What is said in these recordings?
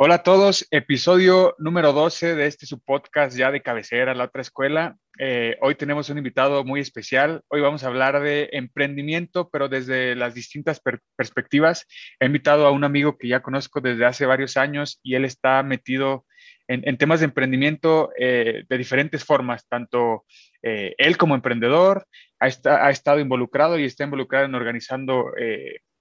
Hola a todos, episodio número 12 de este su podcast ya de cabecera, la otra escuela. Eh, hoy tenemos un invitado muy especial. Hoy vamos a hablar de emprendimiento, pero desde las distintas per- perspectivas. He invitado a un amigo que ya conozco desde hace varios años y él está metido en, temas de emprendimiento eh, de diferentes formas, tanto eh, él como emprendedor ha, ha estado involucrado y está involucrado en organizando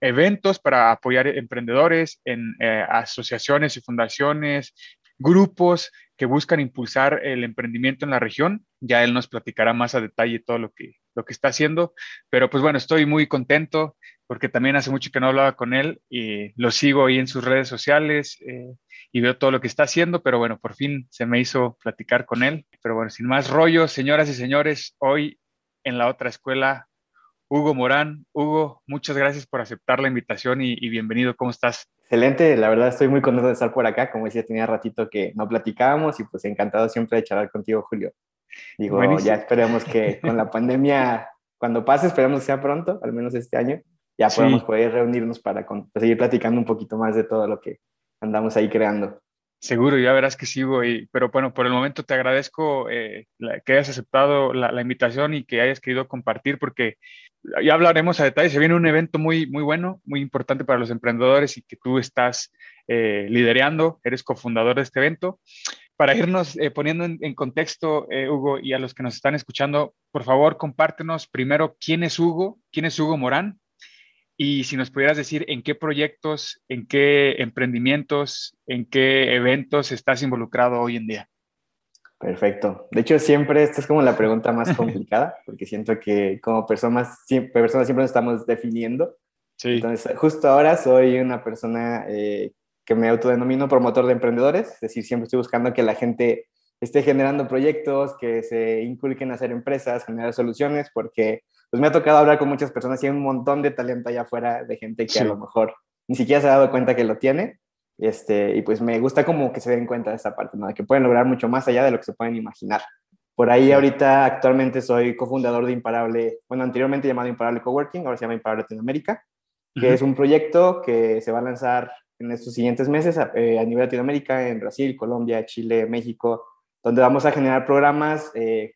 eventos para apoyar emprendedores en eh, asociaciones y fundaciones, grupos que buscan impulsar el emprendimiento en la región. Ya él nos platicará más a detalle todo lo que, lo que está haciendo, pero pues bueno, estoy muy contento porque también hace mucho que no hablaba con él y lo sigo ahí en sus redes sociales eh, y veo todo lo que está haciendo, pero bueno, por fin se me hizo platicar con él. Pero bueno, sin más rollos, señoras y señores, hoy en la otra escuela Hugo Morán. Hugo, muchas gracias por aceptar la invitación y, y bienvenido. ¿Cómo estás? Excelente, la verdad estoy muy contento de estar por acá. Como decía, tenía ratito que no platicábamos y pues encantado siempre de charlar contigo, Julio. Digo, Buenísimo. ya esperemos que con la pandemia, cuando pase, esperemos que sea pronto, al menos este año, ya Sí. podamos poder reunirnos para con- para seguir platicando un poquito más de todo lo que andamos ahí creando. Seguro, ya verás que sigo. Y, pero bueno, por el momento te agradezco eh, que hayas aceptado la, invitación y que hayas querido compartir, porque ya hablaremos a detalle. Se viene un evento muy, muy bueno, muy importante para los emprendedores y que tú estás eh, liderando, eres cofundador de este evento. Para irnos eh, poniendo en, en contexto, eh, Hugo, y a los que nos están escuchando, por favor, compártenos primero quién es Hugo, quién es Hugo Morán, y si nos pudieras decir en qué proyectos, en qué emprendimientos, en qué eventos estás involucrado hoy en día. Perfecto. De hecho, siempre esta es como la pregunta más complicada, porque siento que como personas siempre, personas siempre nos estamos definiendo. Sí, Entonces, justo ahora soy una persona eh, que me autodenomino promotor de emprendedores, es decir, siempre estoy buscando que la gente esté generando proyectos, que se inculquen a hacer empresas, generar soluciones, porque pues me ha tocado hablar con muchas personas y hay un montón de talento allá afuera de gente que Sí. a lo mejor ni siquiera se ha dado cuenta que lo tiene. Este, y pues me gusta como que se den cuenta de esta parte, ¿no? De que pueden lograr mucho más allá de lo que se pueden imaginar. Por ahí ahorita actualmente soy cofundador de Imparable, bueno, anteriormente llamado Imparable Coworking, ahora se llama Imparable Latinoamérica que es un proyecto que se va a lanzar en estos siguientes meses a, eh, a nivel Latinoamérica, en Brasil, Colombia, Chile, México, donde vamos a generar programas, eh,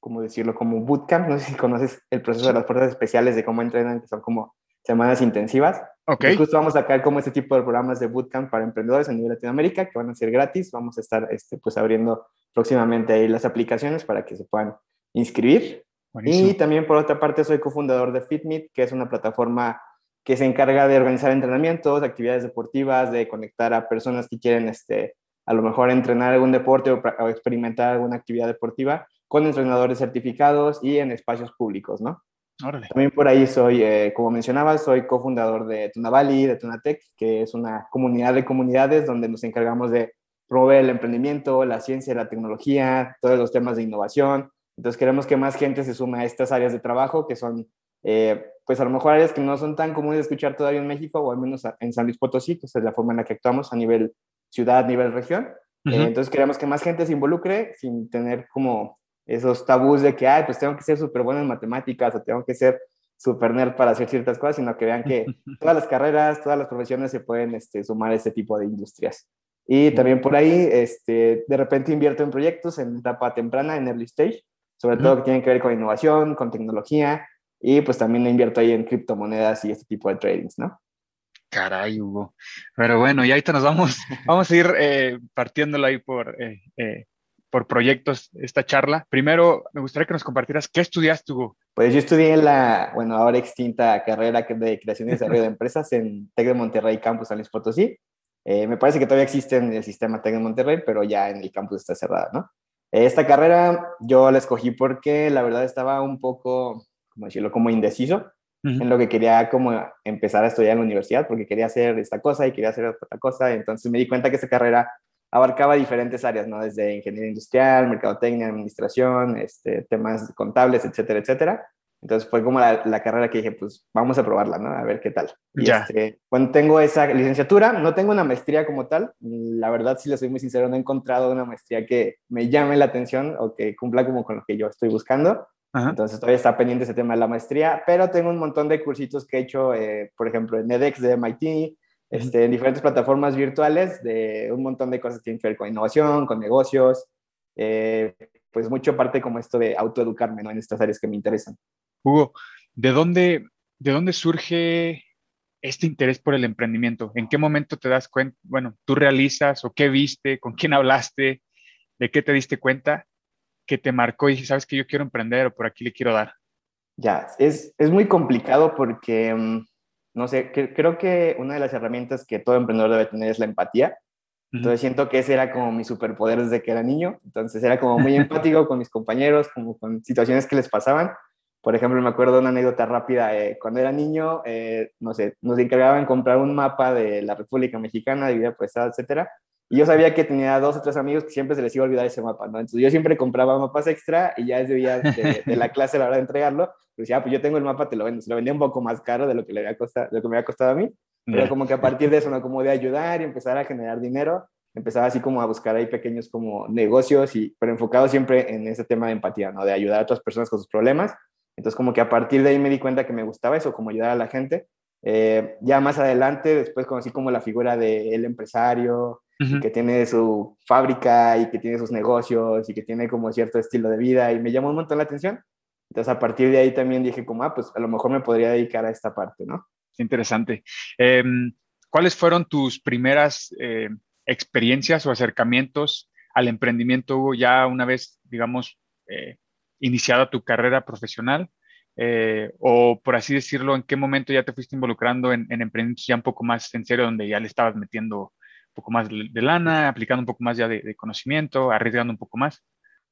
¿cómo decirlo? Como bootcamp, no sé si conoces el proceso de las fuerzas especiales, de cómo entrenan, que son como semanas intensivas. Ok, Entonces, justo vamos a sacar como este tipo de programas de bootcamp para emprendedores a nivel Latinoamérica, que van a ser gratis. Vamos a estar este, pues, abriendo próximamente ahí las aplicaciones para que se puedan inscribir. buenísimo. Y también por otra parte soy cofundador de FitMeet, que es una plataforma que se encarga de organizar entrenamientos, actividades deportivas, de conectar a personas que quieren este, a lo mejor entrenar algún deporte o, o experimentar alguna actividad deportiva con entrenadores certificados y en espacios públicos, ¿no? Órale. También por ahí soy, eh, como mencionaba, soy cofundador de Tunavali, de Tunatec, que es una comunidad de comunidades donde nos encargamos de promover el emprendimiento, la ciencia, la tecnología, todos los temas de innovación. Entonces queremos que más gente se sume a estas áreas de trabajo que son, eh, pues a lo mejor áreas que no son tan comunes de escuchar todavía en México o al menos en San Luis Potosí, que es la forma en la que actuamos a nivel ciudad, a nivel región. Eh, Ujú. entonces queremos que más gente se involucre sin tener como esos tabús de que, ay, pues tengo que ser súper bueno en matemáticas o tengo que ser súper nerd para hacer ciertas cosas, sino que vean que todas las carreras, todas las profesiones se pueden este, sumar a este tipo de industrias. Y también por ahí, este, de repente invierto en proyectos en etapa temprana, en early stage, sobre todo que tienen que ver con innovación, con tecnología, y pues también invierto ahí en criptomonedas y este tipo de tradings, ¿no? Caray, Hugo. Pero bueno, y ahorita nos vamos, vamos a ir eh, partiéndola ahí por, eh, eh, por proyectos esta charla. Primero, me gustaría que nos compartieras qué estudiaste, Hugo. Pues yo estudié la, bueno, ahora extinta carrera de creación y desarrollo de empresas en TEC de Monterrey, Campus San Luis Potosí. Eh, me parece que todavía existe en el sistema TEC de Monterrey, pero ya en el campus está cerrada, ¿no? Eh, Esta carrera yo la escogí porque la verdad estaba un poco, como decirlo, como indeciso Ujú. en lo que quería como empezar a estudiar en la universidad, porque quería hacer esta cosa y quería hacer otra cosa. Entonces me di cuenta que esta carrera abarcaba diferentes áreas, ¿no? Desde ingeniería industrial, mercadotecnia, administración, este, temas contables, etcétera, etcétera. Entonces fue como la, la, carrera que dije, pues vamos a probarla, ¿no? A ver qué tal. Y Ya. este, cuando tengo esa licenciatura, no tengo una maestría como tal. La verdad, si le soy muy sincero, no he encontrado una maestría que me llame la atención o que cumpla como con lo que yo estoy buscando. Ajá. Entonces todavía está pendiente ese tema de la maestría, pero tengo un montón de cursitos que he hecho, eh, por ejemplo, en edX de MIT, este, en diferentes plataformas virtuales, de un montón de cosas que tienen que ver con innovación, con negocios, eh, pues mucho parte como esto de autoeducarme ¿no? en estas áreas que me interesan. Hugo, ¿de dónde, ¿de dónde surge este interés por el emprendimiento? ¿En qué momento te das cuenta, bueno, tú realizas o qué viste, con quién hablaste, de qué te diste cuenta que te marcó y dices, sabes que yo quiero emprender o por aquí le quiero dar? Ya, es, es muy complicado porque, um, no sé, que, creo que una de las herramientas que todo emprendedor debe tener es la empatía. Entonces siento que ese era como mi superpoder desde que era niño. Entonces era como muy empático con mis compañeros, como con situaciones que les pasaban. Por ejemplo, me acuerdo una anécdota rápida. Eh, cuando era niño, eh, no sé, nos encargaban comprar un mapa de la República Mexicana, de vida prestada, etcétera. Y yo sabía que tenía dos o tres amigos que siempre se les iba a olvidar ese mapa, ¿no? Entonces yo siempre compraba mapas extra y ya desde día de, de la clase a la hora de entregarlo, pues decía, ah, pues yo tengo el mapa, te lo vendo. Se lo vendía un poco más caro de lo que, le había costado, de lo que me había costado a mí. Pero como que a partir de eso, ¿no? Como de ayudar y empezar a generar dinero, empezaba así como a buscar ahí pequeños como negocios, y, pero enfocado siempre en ese tema de empatía, ¿no? De ayudar a otras personas con sus problemas. Entonces como que a partir de ahí me di cuenta que me gustaba eso, como ayudar a la gente. Eh, ya más adelante, después conocí como la figura del empresario, uh -huh. que tiene su fábrica y que tiene sus negocios y que tiene como cierto estilo de vida y me llamó un montón la atención. Entonces a partir de ahí también dije como, ah, pues a lo mejor me podría dedicar a esta parte, ¿no? Interesante. Eh, ¿Cuáles fueron tus primeras eh, experiencias o acercamientos al emprendimiento, Hugo, ya una vez, digamos, eh, iniciada tu carrera profesional? Eh, o por así decirlo, ¿en qué momento ya te fuiste involucrando en, en, emprendimientos ya un poco más en serio, donde ya le estabas metiendo poco más de, lana, aplicando un poco más ya de, de conocimiento, arriesgando un poco más?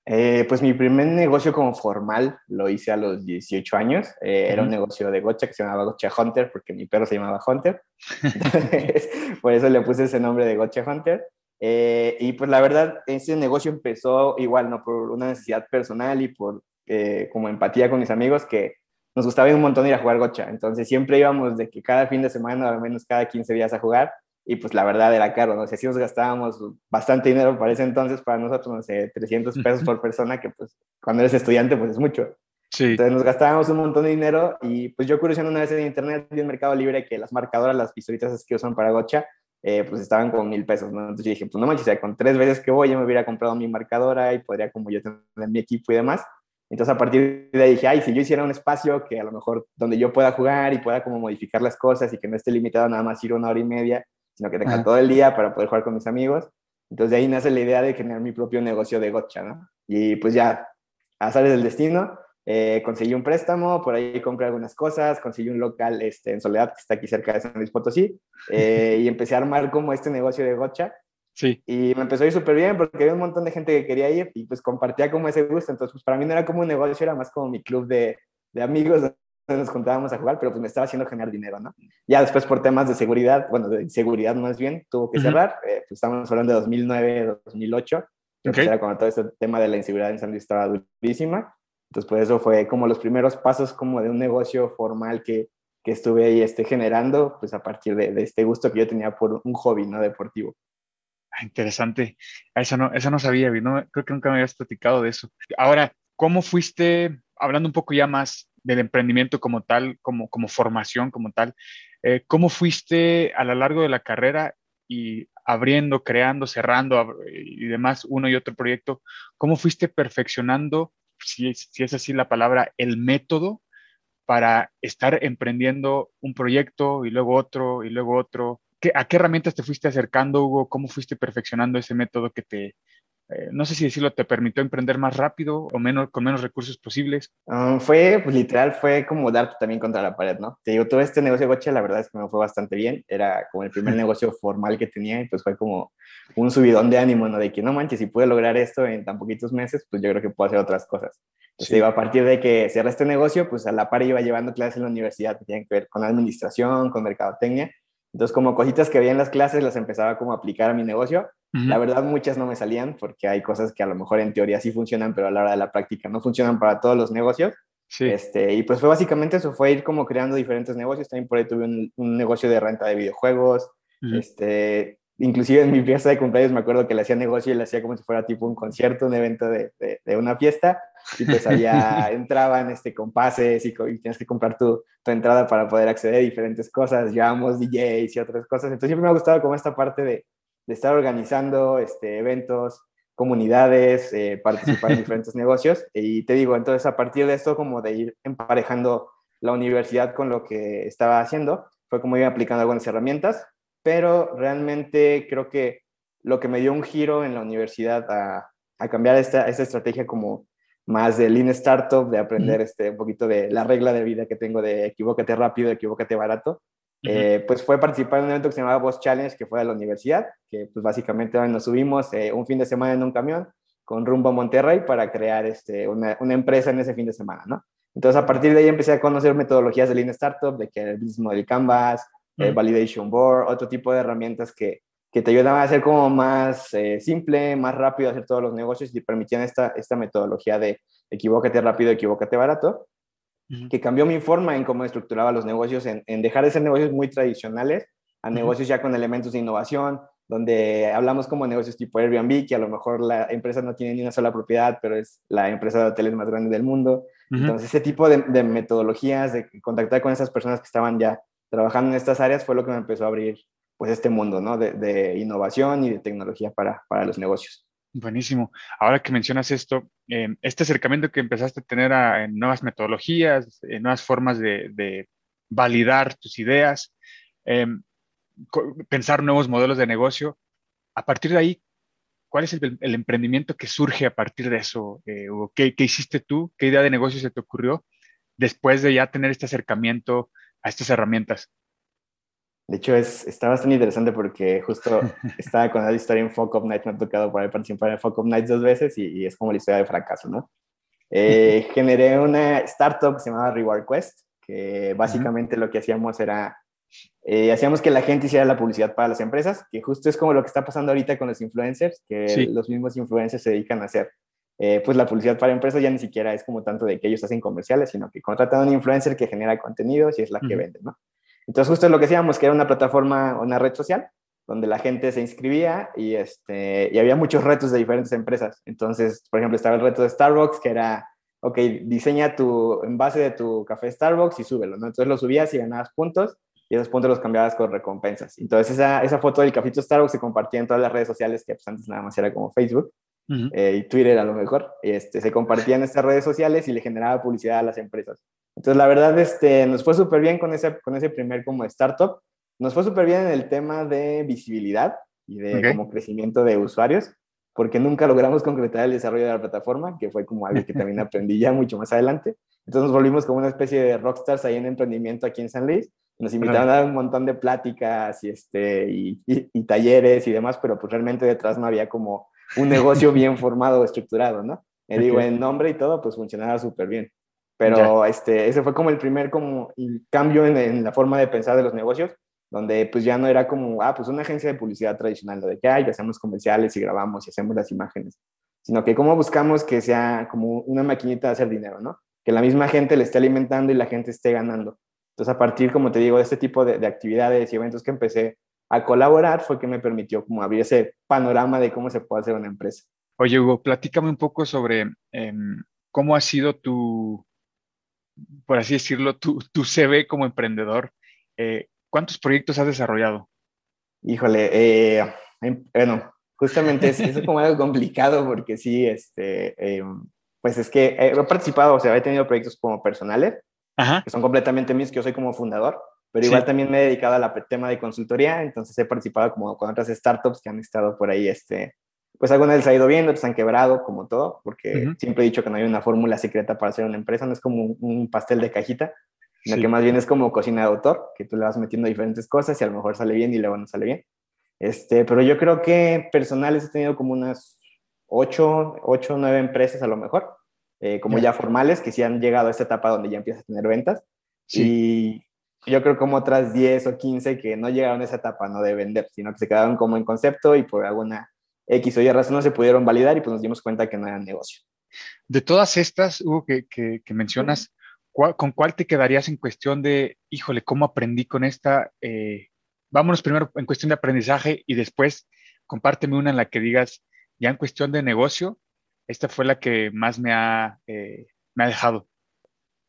Eh, pues mi primer negocio como formal lo hice a los 18 años. Eh, uh -huh. Era un negocio de gocha que se llamaba Gocha Hunter, porque mi perro se llamaba Hunter. Entonces, por eso le puse ese nombre de Gocha Hunter. Eh, y pues la verdad, ese negocio empezó igual, ¿no? Por una necesidad personal y por eh, como empatía con mis amigos que nos gustaba un montón ir a jugar gocha. Entonces siempre íbamos de que cada fin de semana, al menos cada 15 días a jugar. Y pues la verdad era caro, ¿no? O sea, sí nos gastábamos bastante dinero para ese entonces, para nosotros, no sé, 300 pesos por persona, que pues cuando eres estudiante pues es mucho. Sí. Entonces nos gastábamos un montón de dinero y pues yo curioseando una vez en internet vi en Mercado Libre que las marcadoras, las pistolitas que usan para gocha, eh, pues estaban con mil pesos, ¿no? Entonces yo dije, pues no manches, o sea, con tres veces que voy ya me hubiera comprado mi marcadora y podría como yo tener mi equipo y demás. Entonces a partir de ahí dije, ay, si yo hiciera un espacio que a lo mejor donde yo pueda jugar y pueda como modificar las cosas y que no esté limitado nada más ir una hora y media, sino que tenga ah. todo el día para poder jugar con mis amigos. Entonces de ahí nace la idea de generar mi propio negocio de gotcha, ¿no? Y pues ya, a salir del destino, eh, conseguí un préstamo, por ahí compré algunas cosas, conseguí un local este, en Soledad, que está aquí cerca de San Luis Potosí, eh, y empecé a armar como este negocio de gotcha. Sí. Y me empezó a ir súper bien porque había un montón de gente que quería ir y pues compartía como ese gusto. Entonces, pues para mí no era como un negocio, era más como mi club de, de amigos nos contábamos a jugar, pero pues me estaba haciendo generar dinero, ¿no? Ya después por temas de seguridad, bueno, de inseguridad más bien, tuvo que cerrar. Uh -huh. eh, pues estamos hablando de 2009, 2008. Que okay. era cuando todo este tema de la inseguridad en San Luis estaba durísima. Entonces, pues eso fue como los primeros pasos como de un negocio formal que, que estuve ahí este, generando, pues a partir de, de este gusto que yo tenía por un hobby, ¿no? Deportivo. Ah, interesante. Eso no, eso no sabía, no, creo que nunca me habías platicado de eso. Ahora, ¿cómo fuiste, hablando un poco ya más del emprendimiento como tal, como, como formación como tal, eh, ¿cómo fuiste a lo largo de la carrera y abriendo, creando, cerrando y demás, uno y otro proyecto, cómo fuiste perfeccionando, si, si es así la palabra, el método para estar emprendiendo un proyecto y luego otro y luego otro? ¿Qué, ¿A qué herramientas te fuiste acercando, Hugo? ¿Cómo fuiste perfeccionando ese método que te, eh, no sé si decirlo, te permitió emprender más rápido o menos, con menos recursos posibles? Um, fue, pues literal, fue como darte también contra la pared, ¿no? Te digo, todo este negocio de Gocha, la verdad es que me fue bastante bien. Era como el primer negocio formal que tenía y pues fue como un subidón de ánimo, ¿no? De que no manches, si pude lograr esto en tan poquitos meses, pues yo creo que puedo hacer otras cosas. Entonces, sí. digo, a partir de que cerré este negocio, pues a la par iba llevando clases en la universidad que tienen que ver con administración, con mercadotecnia. Entonces, como cositas que había en las clases, las empezaba como a aplicar a mi negocio. La verdad, muchas no me salían porque hay cosas que a lo mejor en teoría sí funcionan, pero a la hora de la práctica no funcionan para todos los negocios. Sí. Este, y pues fue básicamente eso, fue ir como creando diferentes negocios. También por ahí tuve un, un negocio de renta de videojuegos. Ujú. Este, inclusive en mi fiesta de cumpleaños me acuerdo que le hacía negocio y le hacía como si fuera tipo un concierto, un evento de, de, de una fiesta. Y pues allá entraban este, con pases y tienes que comprar tu, tu entrada para poder acceder a diferentes cosas. Llevábamos DJs y otras cosas. Entonces siempre me ha gustado como esta parte de, de estar organizando este, eventos, comunidades, eh, participar en diferentes negocios. Y te digo, entonces a partir de esto, como de ir emparejando la universidad con lo que estaba haciendo, fue como ir aplicando algunas herramientas, pero realmente creo que lo que me dio un giro en la universidad a, a cambiar esta, esta estrategia como más de Lean Startup, de aprender este, un poquito de la regla de vida que tengo de equivócate rápido, equivócate barato, Eh, pues fue participar en un evento que se llamaba Boss Challenge, que fue de la universidad, que pues básicamente nos subimos eh, un fin de semana en un camión con rumbo a Monterrey para crear este, una, una empresa en ese fin de semana, ¿no? Entonces a partir de ahí empecé a conocer metodologías de Lean Startup, de que el Business Model Canvas, eh, Ujú. Validation Board, otro tipo de herramientas que, que te ayudaban a hacer como más eh, simple, más rápido hacer todos los negocios y te permitían esta, esta metodología de equivócate rápido, equivócate barato Que cambió mi forma en cómo estructuraba los negocios, en, en dejar de ser negocios muy tradicionales a negocios ya con elementos de innovación, donde hablamos como negocios tipo Airbnb, que a lo mejor la empresa no tiene ni una sola propiedad, pero es la empresa de hoteles más grande del mundo. Entonces, ese tipo de, de metodologías, de contactar con esas personas que estaban ya trabajando en estas áreas, fue lo que me empezó a abrir pues este mundo ¿no? de, de innovación y de tecnología para, para los negocios. Buenísimo. Ahora que mencionas esto, eh, este acercamiento que empezaste a tener a, nuevas metodologías, nuevas formas de, validar tus ideas, eh, pensar nuevos modelos de negocio, a partir de ahí, ¿cuál es el, emprendimiento que surge a partir de eso? Eh, qué hiciste tú? ¿Qué idea de negocio se te ocurrió después de ya tener este acercamiento a estas herramientas? De hecho, es, está bastante interesante porque justo estaba con la historia en Fuck Up Night, me ha tocado ahí participar en Fuck Up Nights dos veces y, y es como la historia de fracaso, ¿no? Eh, generé una startup que se llamaba Reward Quest, que básicamente lo que hacíamos era, eh, hacíamos que la gente hiciera la publicidad para las empresas, que justo es como lo que está pasando ahorita con los influencers, que Sí. los mismos influencers se dedican a hacer. eh, pues la publicidad para empresas ya ni siquiera es como tanto de que ellos hacen comerciales, sino que contratan a un influencer que genera contenidos y es la que Ujú. vende, ¿no? Entonces justo lo que hacíamos, que era una plataforma, una red social, donde la gente se inscribía y, este, y había muchos retos de diferentes empresas. Entonces, por ejemplo, estaba el reto de Starbucks, que era, ok, diseña tu envase de tu café Starbucks y súbelo, ¿no? Entonces lo subías y ganabas puntos y esos puntos los cambiabas con recompensas. Entonces esa, esa foto del cafito Starbucks se compartía en todas las redes sociales, que pues, antes nada más era como Facebook Eh, y Twitter a lo mejor, este, se compartían estas redes sociales y le generaba publicidad a las empresas. Entonces, la verdad, este, nos fue súper bien con ese, con ese primer como startup. Nos fue súper bien en el tema de visibilidad y de como crecimiento de usuarios, porque nunca logramos concretar el desarrollo de la plataforma, que fue como algo que también aprendí ya mucho más adelante. Entonces nos volvimos como una especie de rockstars ahí en emprendimiento aquí en San Luis. Nos invitaron a dar un montón de pláticas y, este, y, y- y talleres y demás, pero pues realmente detrás no había como un negocio bien formado estructurado, ¿no? Me digo, en nombre y todo, pues funcionaba súper bien. Pero este, ese fue como el primer como cambio en, en la forma de pensar de los negocios, donde pues ya no era como, ah, pues una agencia de publicidad tradicional, lo de que, ay, hacemos comerciales y grabamos y hacemos las imágenes, sino que cómo buscamos que sea como una maquinita de hacer dinero, ¿no? Que la misma gente le esté alimentando y la gente esté ganando. Entonces, a partir, como te digo, de este tipo de, de actividades y eventos que empecé a colaborar, fue que me permitió como abrir ese panorama de cómo se puede hacer una empresa. Oye, Hugo, platícame un poco sobre em, cómo ha sido tu, por así decirlo, tu, tu CV como emprendedor. Eh, ¿cuántos proyectos has desarrollado? Híjole, eh, em- bueno, justamente es, es como algo complicado porque sí, este, eh, pues es que he participado, o sea, he tenido proyectos como personales, Ajá, que son completamente míos, que yo soy como fundador, pero Sí. igual también me he dedicado al tema de consultoría, entonces he participado como con otras startups que han estado por ahí, este, pues algunas les ha ido bien, otras han quebrado, como todo, porque Ujú. siempre he dicho que no hay una fórmula secreta para hacer una empresa, no es como un, un pastel de cajita, sino Sí. que más bien es como cocina de autor, que tú le vas metiendo diferentes cosas y a lo mejor sale bien y luego no sale bien. Este, pero yo creo que personales he tenido como unas ocho, ocho o nueve empresas a lo mejor, eh, como Ya. ya formales, que sí han llegado a esta etapa donde ya empiezas a tener ventas. sí, yo creo como otras 10 o 15 que no llegaron a esa etapa, no de vender, sino que se quedaron como en concepto y por alguna X o Y razón no se pudieron validar y pues nos dimos cuenta que no era negocio. De todas estas, Hugo, que, que, que mencionas, ¿cuál, ¿con cuál te quedarías en cuestión de, híjole, cómo aprendí con esta? Eh, vámonos primero en cuestión de aprendizaje y después compárteme una en la que digas, ya en cuestión de negocio, esta fue la que más me ha, eh, me ha dejado.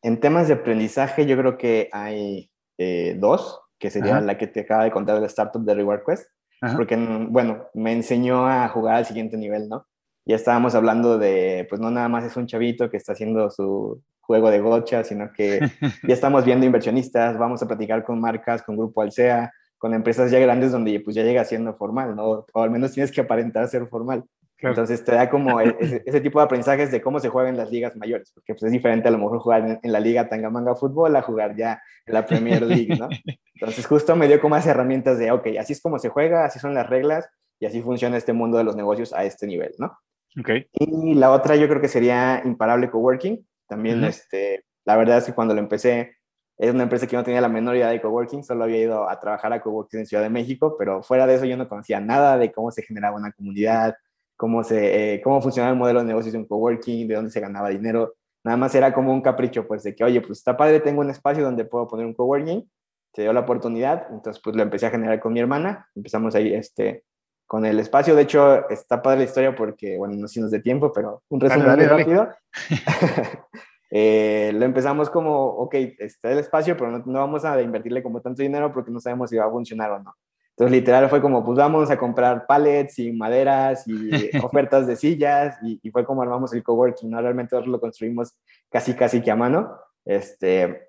En temas de aprendizaje, yo creo que hay eh, dos, que sería Ajá. la que te acaba de contar de la startup de Reward Quest, Ajá. porque, mm, bueno, me enseñó a jugar al siguiente nivel, ¿no? Ya estábamos hablando de, pues no nada más es un chavito que está haciendo su juego de gocha, sino que ya estamos viendo inversionistas, vamos a platicar con marcas, con Grupo Alsea, con empresas ya grandes donde pues ya llega siendo formal, ¿no? O al menos tienes que aparentar ser formal. Claro. Entonces te da como e- ese, ese tipo de aprendizajes de cómo se juega en las ligas mayores, porque pues es diferente a lo mejor jugar en, en la liga Tangamanga Fútbol a jugar ya en la Premier League, ¿no? Entonces justo me dio como más herramientas de, ok, así es como se juega, así son las reglas y así funciona este mundo de los negocios a este nivel, ¿no? Ok, Y la otra yo creo que sería Imparable Coworking. También, Ujú. este, la verdad es que cuando lo empecé, es una empresa que no tenía la menor idea de coworking, solo había ido a trabajar a coworking en Ciudad de México, pero fuera de eso yo no conocía nada de cómo se generaba una comunidad, cómo, se, eh, cómo funcionaba el modelo de negocios de un coworking, de dónde se ganaba dinero. Nada más era como un capricho, pues, de que, oye, pues está padre, tengo un espacio donde puedo poner un coworking. Se dio la oportunidad, entonces pues lo empecé a generar con mi hermana. Empezamos ahí, este, con el espacio. De hecho, está padre la historia porque, bueno, no sé si nos de tiempo, pero un resumen Dale, muy dale, rápido. Eh, lo empezamos como, ok, está el espacio, pero no, no vamos a invertirle como tanto dinero porque no sabemos si va a funcionar o no. Entonces, literal, fue como, pues vamos a comprar pallets y maderas y ofertas de sillas y, y fue como armamos el coworking, ¿no? Realmente nosotros lo construimos casi, casi que a mano. Este,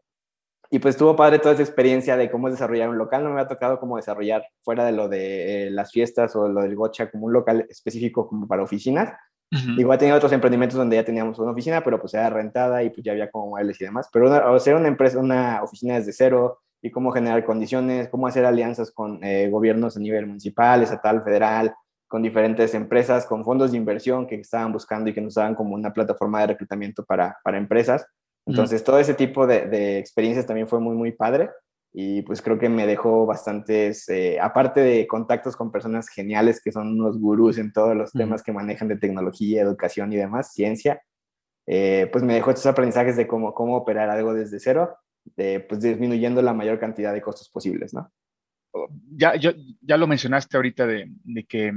y pues estuvo padre toda esa experiencia de cómo desarrollar un local. No me ha tocado como desarrollar fuera de lo de eh, las fiestas o lo del gocha como un local específico como para oficinas. Ujú. Igual tenía otros emprendimientos donde ya teníamos una oficina, pero pues era rentada y pues ya había como muebles y demás. Pero una, o sea, una empresa, una oficina desde cero y cómo generar condiciones, cómo hacer alianzas con eh, gobiernos a nivel municipal, estatal, federal, con diferentes empresas, con fondos de inversión que estaban buscando y que nos daban como una plataforma de reclutamiento para, para empresas. Entonces, todo ese tipo de, de experiencias también fue muy, muy padre y pues creo que me dejó bastantes, eh, aparte de contactos con personas geniales que son unos gurús en todos los Ujú. temas que manejan de tecnología, educación y demás, ciencia, eh, pues me dejó estos aprendizajes de cómo, cómo operar algo desde cero, de, pues disminuyendo la mayor cantidad de costos posibles, ¿no? ya, yo- ya lo mencionaste ahorita de, de que eh,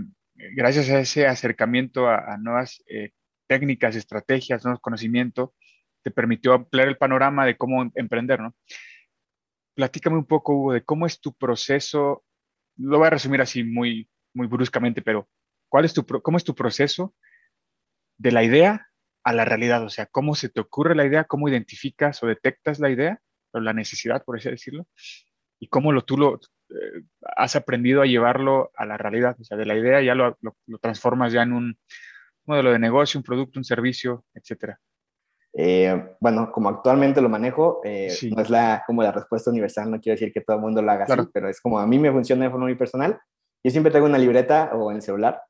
gracias a ese acercamiento a, a nuevas eh, técnicas, estrategias, nuevos conocimientos, te permitió ampliar el panorama de cómo em- emprender, ¿no? Platícame un poco, Hugo, de cómo es tu proceso. Lo voy a resumir así muy, muy bruscamente, pero ¿cuál es tu, ¿cómo es tu proceso de la idea a la realidad? O sea, ¿cómo se te ocurre la idea? ¿Cómo identificas o detectas la idea la necesidad, por así decirlo? ¿Y cómo lo, tú lo, eh, has aprendido a llevarlo a la realidad? O sea, de la idea ya lo, lo- lo transformas ya en un modelo de negocio, un producto, un servicio, etcétera. Eh, bueno, como actualmente lo manejo, eh, Sí. no es la, como la respuesta universal, no quiero decir que todo el mundo lo haga Claro. así, pero es como a mí me funciona de forma muy personal. Yo siempre traigo una libreta o en el celular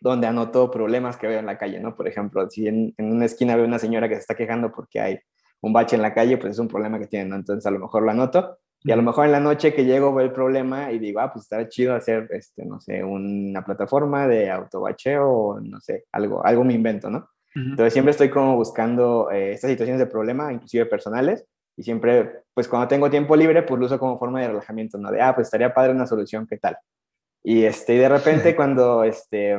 donde anoto problemas que veo en la calle, ¿no? Por ejemplo, si en, en una esquina veo una señora que se está quejando porque hay un bache en la calle, pues es un problema que tiene, ¿no? Entonces a lo mejor lo anoto y a lo mejor en la noche que llego veo el problema y digo, ah, pues estará chido hacer, este, no sé, una plataforma de autobacheo o no sé, algo, algo me invento, ¿no? Entonces siempre estoy como buscando eh, estas situaciones de problema, inclusive personales, y siempre, pues cuando tengo tiempo libre, pues lo uso como forma de relajamiento, ¿no? De, ah, pues estaría padre una solución, ¿qué tal? Y, este, y de repente cuando este,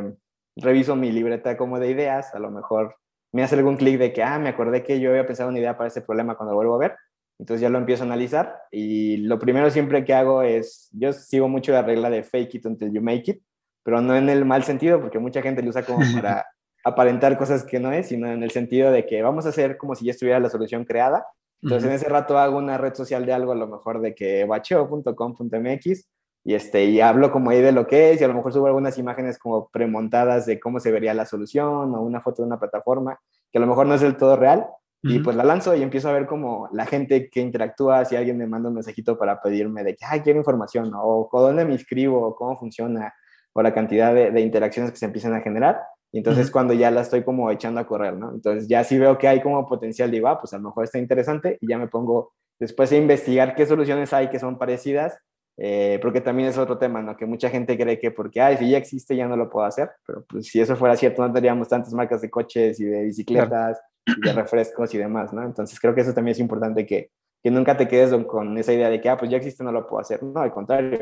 reviso mi libreta como de ideas, a lo mejor me hace algún clic de que, ah, me acordé que yo había pensado una idea para este problema cuando lo vuelvo a ver, entonces ya lo empiezo a analizar y lo primero siempre que hago es, yo sigo mucho la regla de fake it until you make it, pero no en el mal sentido, porque mucha gente lo usa como para aparentar cosas que no es, sino en el sentido de que vamos a hacer como si ya estuviera la solución creada. Entonces en ese rato hago una red social de algo, a lo mejor de que bacheo.com.mx y, este, y hablo como ahí de lo que es y a lo mejor subo algunas imágenes como premontadas de cómo se vería la solución o una foto de una plataforma que a lo mejor no es del todo real y pues la lanzo y empiezo a ver como la gente que interactúa, si alguien me manda un mensajito para pedirme de que, ay, quiero información, o con dónde me inscribo, o cómo funciona, o la cantidad de, de interacciones que se empiezan a generar. Y entonces cuando ya la estoy como echando a correr, ¿no? Entonces ya si veo que hay como potencial, digo, ah, pues a lo mejor está interesante y ya me pongo después a investigar qué soluciones hay que son parecidas eh, porque también es otro tema, ¿no? Que mucha gente cree que porque, ay, si ya existe ya no lo puedo hacer, pero pues si eso fuera cierto no tendríamos tantas marcas de coches y de bicicletas y de refrescos y demás, ¿no? Entonces creo que eso también es importante que, que nunca te quedes con esa idea de que, ah, pues ya existe, no lo puedo hacer. No, al contrario.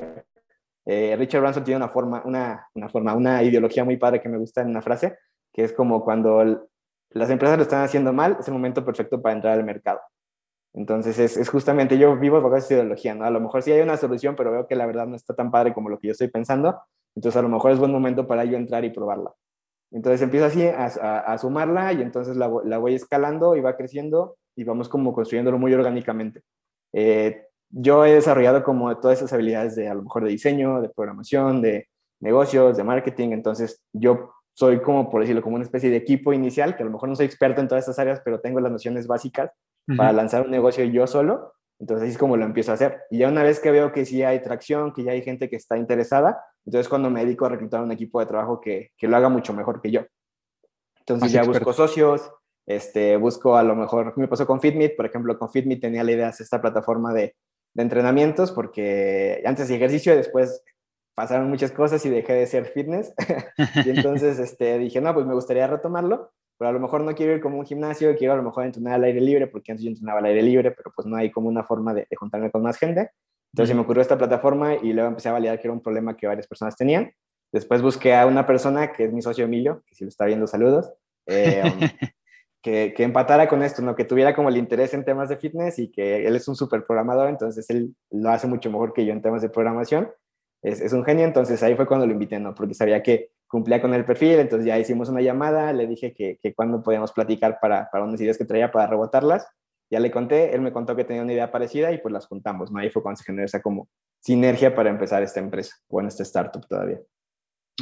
Eh, Richard Branson tiene una forma, una, una forma, una ideología muy padre que me gusta en una frase, que es como cuando las empresas lo están haciendo mal, es el momento perfecto para entrar al mercado. Entonces es, es justamente, yo vivo bajo esa ideología, ¿no? A lo mejor sí hay una solución, pero veo que la verdad no está tan padre como lo que yo estoy pensando, entonces a lo mejor es buen momento para yo entrar y probarla. Entonces empiezo así a, a, sumarla y entonces la, la, voy escalando y va creciendo y vamos como construyéndolo muy orgánicamente. Eh, yo he desarrollado como todas esas habilidades de a lo mejor de diseño, de programación, de negocios, de marketing, entonces yo soy como, por decirlo, como una especie de equipo inicial, que a lo mejor no soy experto en todas estas áreas, pero tengo las nociones básicas para lanzar un negocio yo solo. Entonces así es como lo empiezo a hacer. Y ya una vez que veo que sí hay tracción, que ya hay gente que está interesada, entonces cuando me dedico a reclutar un equipo de trabajo que, que lo haga mucho mejor que yo. Entonces ya busco socios, este, busco a lo mejor, me pasó con Fitmeet, por ejemplo, con Fitmeet tenía la idea de hacer esta plataforma de, de entrenamientos porque antes de ejercicio y después pasaron muchas cosas y dejé de ser fitness. y entonces este, dije, no, pues me gustaría retomarlo, pero a lo mejor no quiero ir como un gimnasio, quiero a lo mejor entrenar al aire libre, porque antes yo entrenaba al aire libre, pero pues no hay como una forma de, juntarme con más gente. Entonces me ocurrió esta plataforma y luego empecé a validar que era un problema que varias personas tenían. Después busqué a una persona que es mi socio Emilio, que si lo está viendo, saludos, eh, que, que, empatara con esto, ¿no? que tuviera como el interés en temas de fitness y que él es un súper programador, entonces él lo hace mucho mejor que yo en temas de programación es, un genio, entonces ahí fue cuando lo invité, ¿no? Porque sabía que cumplía con el perfil, entonces ya hicimos una llamada, le dije que, que cuando podíamos platicar para, para unas ideas que traía para rebotarlas, ya le conté, él me contó que tenía una idea parecida y pues las juntamos. Ahí fue cuando se generó esa como sinergia para empezar esta empresa, o en esta startup todavía.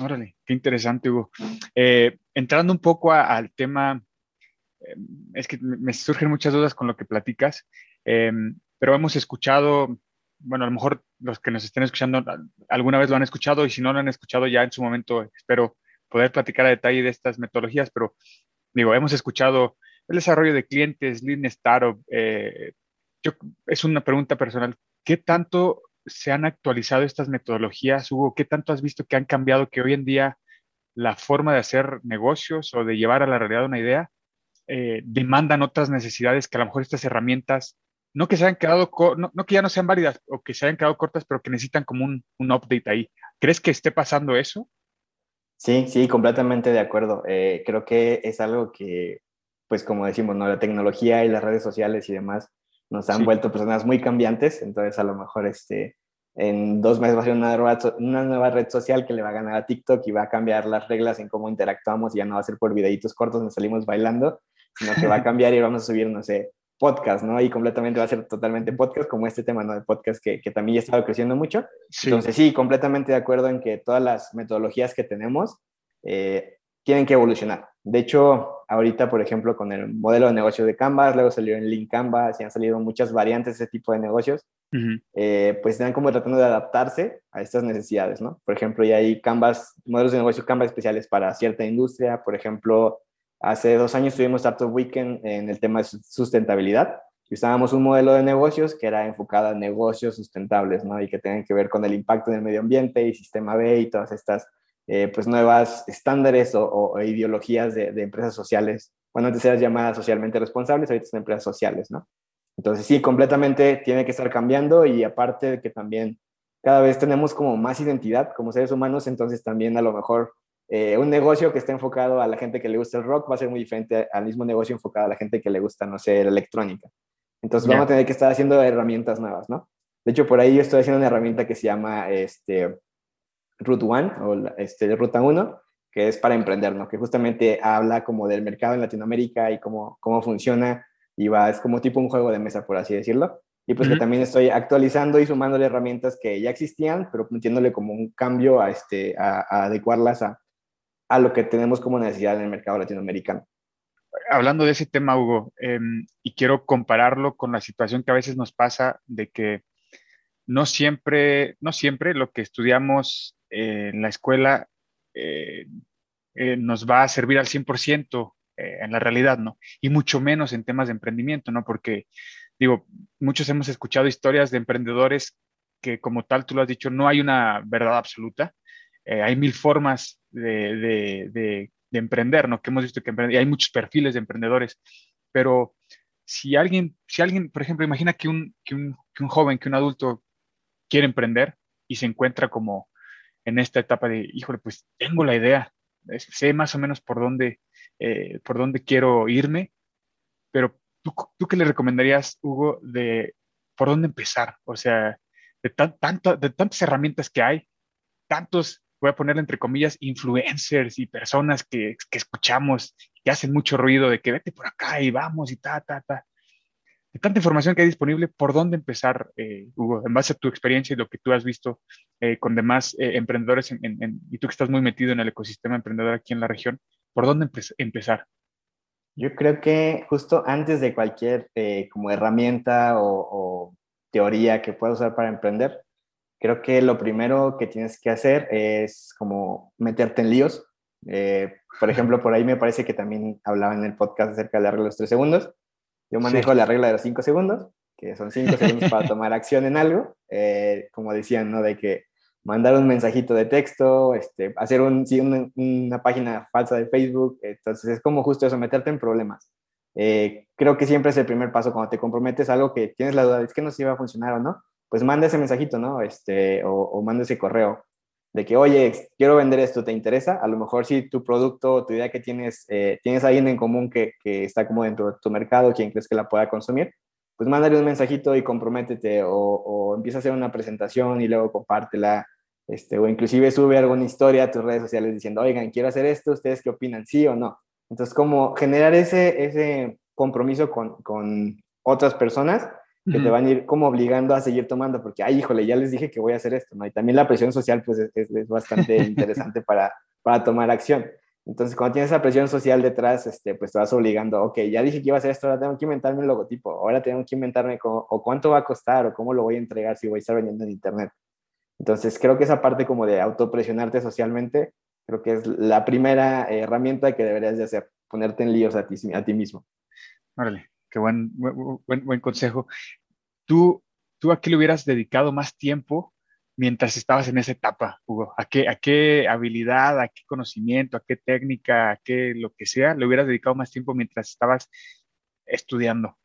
Órale, qué interesante, Hugo. Eh, entrando un poco al tema, eh, es que me surgen muchas dudas con lo que platicas, eh, pero hemos escuchado bueno, a lo mejor los que nos estén escuchando alguna vez lo han escuchado y si no lo han escuchado ya en su momento, espero poder platicar a detalle de estas metodologías, pero digo, hemos escuchado el desarrollo de clientes, Lean Startup. Eh, yo, es una pregunta personal. ¿Qué tanto se han actualizado estas metodologías, Hugo? ¿Qué tanto has visto que han cambiado que hoy en día la forma de hacer negocios o de llevar a la realidad una idea eh, demandan otras necesidades que a lo mejor estas herramientas no que se hayan quedado, no, no, que ya no sean válidas o que se hayan quedado cortas, pero que necesitan como un, un update ahí. ¿Crees que esté pasando eso? Sí, sí, completamente de acuerdo. Eh, creo que es algo que, pues como decimos, ¿no? la tecnología y las redes sociales y demás nos han vuelto personas muy cambiantes, entonces a lo mejor este, en dos meses va a ser una nueva, una nueva red social que le va a ganar a TikTok y va a cambiar las reglas en cómo interactuamos y ya no va a ser por videitos cortos donde salimos bailando, sino que va a cambiar y vamos a subir, no sé, podcast, ¿no? Y completamente va a ser totalmente podcast, como este tema, ¿no? De podcast que, que también ya ha estado creciendo mucho. Entonces, sí, completamente de acuerdo en que todas las metodologías que tenemos eh, tienen que evolucionar. De hecho, ahorita, por ejemplo, con el modelo de negocio de Canvas, luego salió en Link Canvas y han salido muchas variantes de ese tipo de negocios, eh, pues están como tratando de adaptarse a estas necesidades, ¿no? Por ejemplo, ya hay Canvas, modelos de negocio Canvas especiales para cierta industria, por ejemplo, Hace dos años tuvimos Startup Weekend en el tema de sustentabilidad y usábamos un modelo de negocios que era enfocado a negocios sustentables, ¿no? Y que tenían que ver con el impacto en el medio ambiente y sistema B y todas estas, eh, pues, nuevas estándares o, ideologías de, empresas sociales. Bueno, antes eran llamadas socialmente responsables, ahorita son empresas sociales, ¿no? Entonces, sí, completamente tiene que estar cambiando y aparte de que también cada vez tenemos como más identidad como seres humanos, entonces también a lo mejor eh, un negocio que esté enfocado a la gente que le gusta el rock va a ser muy diferente al mismo negocio enfocado a la gente que le gusta, no sé, la electrónica. Entonces vamos a tener que estar haciendo herramientas nuevas, ¿no? De hecho, por ahí yo estoy haciendo una herramienta que se llama este, Root One o este, Ruta 1, que es para emprender, ¿no? Que justamente habla como del mercado en Latinoamérica y cómo, cómo funciona y va, es como tipo un juego de mesa, por así decirlo. Y pues que también estoy actualizando y sumándole herramientas que ya existían, pero metiéndole como un cambio a, este, a adecuarlas a, a lo que tenemos como necesidad en el mercado latinoamericano. Hablando de ese tema, Hugo, em, y quiero compararlo con la situación que a veces nos pasa de que no siempre, no siempre lo que estudiamos en la escuela eh, eh, nos va a servir al 100% eh, en la realidad, ¿no? Y mucho menos en temas de emprendimiento, ¿no? Porque, digo, muchos hemos escuchado historias de emprendedores que como tal, tú lo has dicho, no hay una verdad absoluta. Eh, hay mil formas de, de, de, de, emprender, ¿no? Que hemos visto que emprender, y hay muchos perfiles de emprendedores, pero si alguien, si alguien, por ejemplo, imagina que un, que un, que un joven, que un adulto quiere emprender y se encuentra como en esta etapa de, híjole, pues tengo la idea, sé más o menos por dónde, eh, por dónde quiero irme, pero ¿tú, ¿tú, qué le recomendarías, Hugo, de por dónde empezar? O sea, de, tan, tanto, de tantas herramientas que hay, tantos, voy a ponerle entre comillas, influencers y personas que, que escuchamos, que hacen mucho ruido de que vete por acá y vamos y ta, ta, ta de tanta información que hay disponible, ¿por dónde empezar, eh, Hugo? En base a tu experiencia y lo que tú has visto eh, con demás eh, emprendedores en, en, y tú que estás muy metido en el ecosistema emprendedor aquí en la región, ¿por dónde empe empezar? Yo creo que justo antes de cualquier eh, como herramienta o, o, teoría que puedas usar para emprender, creo que lo primero que tienes que hacer es como meterte en líos. por ejemplo, por ahí me parece que también hablaba en el podcast acerca de la regla de los tres segundos yo manejo sí. la regla de los cinco segundos, que son cinco segundos para tomar acción en algo, eh, como decían, ¿no? De que mandar un mensajito de texto, este, hacer un, sí, una, una, página falsa de Facebook, entonces es como justo eso, meterte en problemas. Eh, creo que siempre es el primer paso cuando te comprometes a algo que tienes la duda, es que no sé si va a funcionar o no, pues manda ese mensajito, ¿no? Este, o, o manda ese correo de que, oye, quiero vender esto, ¿te interesa? A lo mejor si tu producto, tu idea que tienes, eh, tienes alguien en común que, que, está como dentro de tu mercado, quien crees que la pueda consumir, pues mándale un mensajito y comprométete o, o empieza a hacer una presentación y luego compártela, este, o inclusive sube alguna historia a tus redes sociales diciendo, oigan, quiero hacer esto, ¿ustedes qué opinan? ¿Sí o no? Entonces, como generar ese, ese compromiso con, con otras personas que te van a ir como obligando a seguir tomando, porque, ay, híjole, ya les dije que voy a hacer esto, ¿no? Y también la presión social, pues, es, es bastante interesante para, para tomar acción. Entonces, cuando tienes esa presión social detrás, este, pues te vas obligando, ok, ya dije que iba a hacer esto, ahora tengo que inventarme un logotipo, ahora tengo que inventarme cómo, o cuánto va a costar, o cómo lo voy a entregar si voy a estar vendiendo en Internet. Entonces, creo que esa parte como de autopresionarte socialmente, creo que es la primera herramienta que deberías de hacer, ponerte en líos a ti, a ti mismo. Órale, qué buen, buen, buen consejo. ¿Tú, ¿Tú a qué le hubieras dedicado más tiempo mientras estabas en esa etapa, Hugo? ¿A qué, ¿A qué habilidad, a qué conocimiento, a qué técnica, a qué lo que sea, le hubieras dedicado más tiempo mientras estabas estudiando?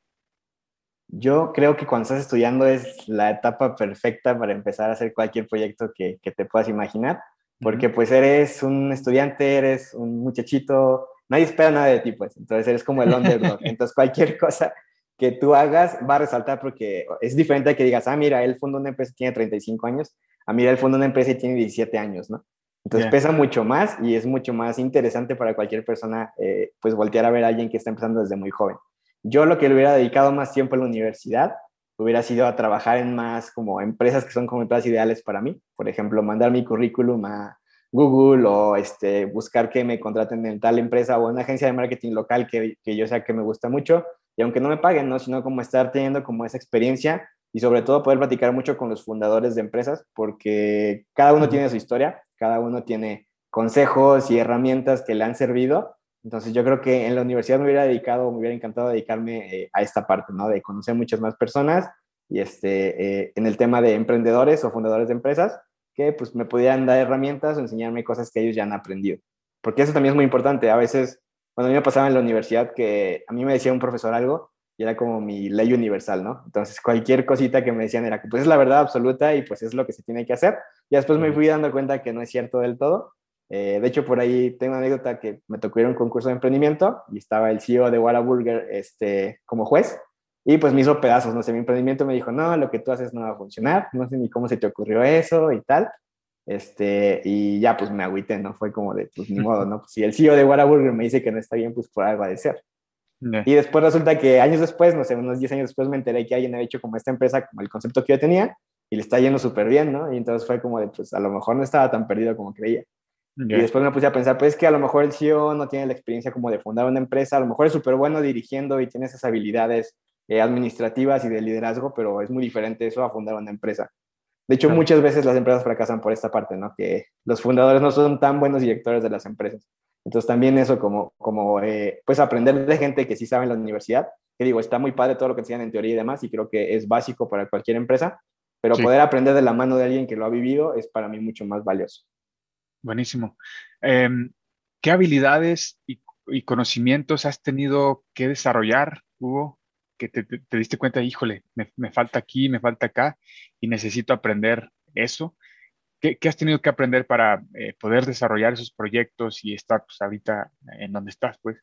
Yo creo que cuando estás estudiando es la etapa perfecta para empezar a hacer cualquier proyecto que, que te puedas imaginar, porque pues eres un estudiante, eres un muchachito, nadie espera nada de ti, pues, entonces eres como el underdog, entonces cualquier cosa que tú hagas va a resaltar porque es diferente a que digas, ah, mira, él fundó una empresa y tiene 35 años, a mira, él fundó una empresa y tiene 17 años, ¿no? Entonces yeah. pesa mucho más y es mucho más interesante para cualquier persona, eh, pues voltear a ver a alguien que está empezando desde muy joven. Yo lo que le hubiera dedicado más tiempo en la universidad hubiera sido a trabajar en más como empresas que son como empresas ideales para mí. Por ejemplo, mandar mi currículum a Google o este, buscar que me contraten en tal empresa o en una agencia de marketing local que, que yo sea que me gusta mucho y aunque no me paguen, ¿no? sino como estar teniendo como esa experiencia y sobre todo poder platicar mucho con los fundadores de empresas porque cada uno tiene su historia, cada uno tiene consejos y herramientas que le han servido. Entonces yo creo que en la universidad me hubiera dedicado, me hubiera encantado dedicarme eh, a esta parte, ¿no? De conocer muchas más personas y este, eh, en el tema de emprendedores o fundadores de empresas que pues me pudieran dar herramientas o enseñarme cosas que ellos ya han aprendido. Porque eso también es muy importante. A veces cuando a mí me pasaba en la universidad que a mí me decía un profesor algo y era como mi ley universal, ¿no? Entonces cualquier cosita que me decían era que pues es la verdad absoluta y pues es lo que se tiene que hacer. Y después me fui dando cuenta que no es cierto del todo. Eh, de hecho, por ahí tengo una anécdota que me tocó ir a un concurso de emprendimiento y estaba el CEO de Whataburger este, como juez y pues me hizo pedazos, no sé, mi emprendimiento me dijo, no, lo que tú haces no va a funcionar, no sé ni cómo se te ocurrió eso y tal. Este, y ya pues me agüité, ¿no? Fue como de, pues ni modo, ¿no? Pues, si el CEO de Whataburger me dice que no está bien, pues por algo ha de ser. Yeah. Y después resulta que años después, no sé, unos 10 años después me enteré que alguien había hecho como esta empresa, como el concepto que yo tenía, y le está yendo súper bien, ¿no? Y entonces fue como de, pues a lo mejor no estaba tan perdido como creía. Yeah. Y después me puse a pensar, pues es que a lo mejor el CEO no tiene la experiencia como de fundar una empresa, a lo mejor es súper bueno dirigiendo y tiene esas habilidades eh, administrativas y de liderazgo, pero es muy diferente eso a fundar una empresa. De hecho, claro. muchas veces las empresas fracasan por esta parte, ¿no? Que los fundadores no son tan buenos directores de las empresas. Entonces, también eso como, como eh, pues aprender de gente que sí sabe en la universidad, que digo, está muy padre todo lo que enseñan en teoría y demás, y creo que es básico para cualquier empresa, pero Sí. poder aprender de la mano de alguien que lo ha vivido es para mí mucho más valioso. Buenísimo. Em, ¿qué habilidades y, y conocimientos has tenido que desarrollar, Hugo, que te, te- te diste cuenta, híjole, me, falta aquí, me falta acá y necesito aprender eso? ¿Qué, qué has tenido que aprender para eh, poder desarrollar esos proyectos y estar pues, ahorita en donde estás, pues?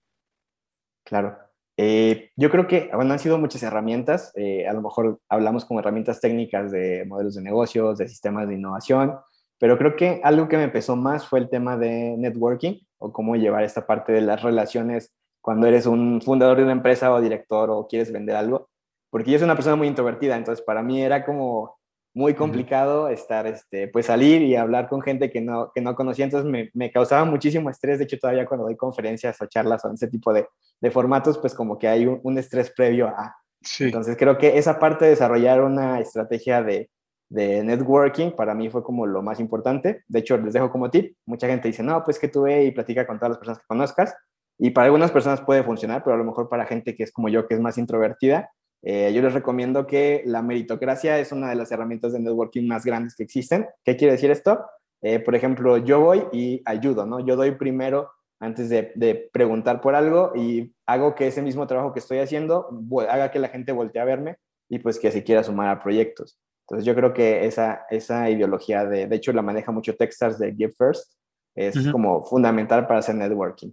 Claro. Eh, yo creo que, bueno, han sido muchas herramientas. eh, a lo mejor hablamos como herramientas técnicas de modelos de negocios, de sistemas de innovación, pero creo que algo que me empezó más fue el tema de networking o cómo llevar esta parte de las relaciones cuando eres un fundador de una empresa o director o quieres vender algo. Porque yo soy una persona muy introvertida, entonces para mí era como muy complicado estar, este, pues salir y hablar con gente que no, que no conocía, entonces me, me causaba muchísimo estrés, de hecho todavía cuando doy conferencias o charlas o ese tipo de, de formatos, pues como que hay un, un estrés previo a... Sí, Entonces creo que esa parte de desarrollar una estrategia de, de networking para mí fue como lo más importante. De hecho, les dejo como tip. Mucha gente dice, no, pues que tú ve y platica con todas las personas que conozcas. Y para algunas personas puede funcionar, pero a lo mejor para gente que es como yo, que es más introvertida, eh, yo les recomiendo que la meritocracia es una de las herramientas de networking más grandes que existen. ¿Qué quiere decir esto? Eh, por ejemplo, yo voy y ayudo, ¿no? Yo doy primero antes de, de, preguntar por algo y hago que ese mismo trabajo que estoy haciendo haga que la gente voltee a verme y pues que se quiera sumar a proyectos. Entonces yo creo que esa, esa ideología de, de hecho la maneja mucho Techstars de Give First, es uh -huh. como fundamental para hacer networking.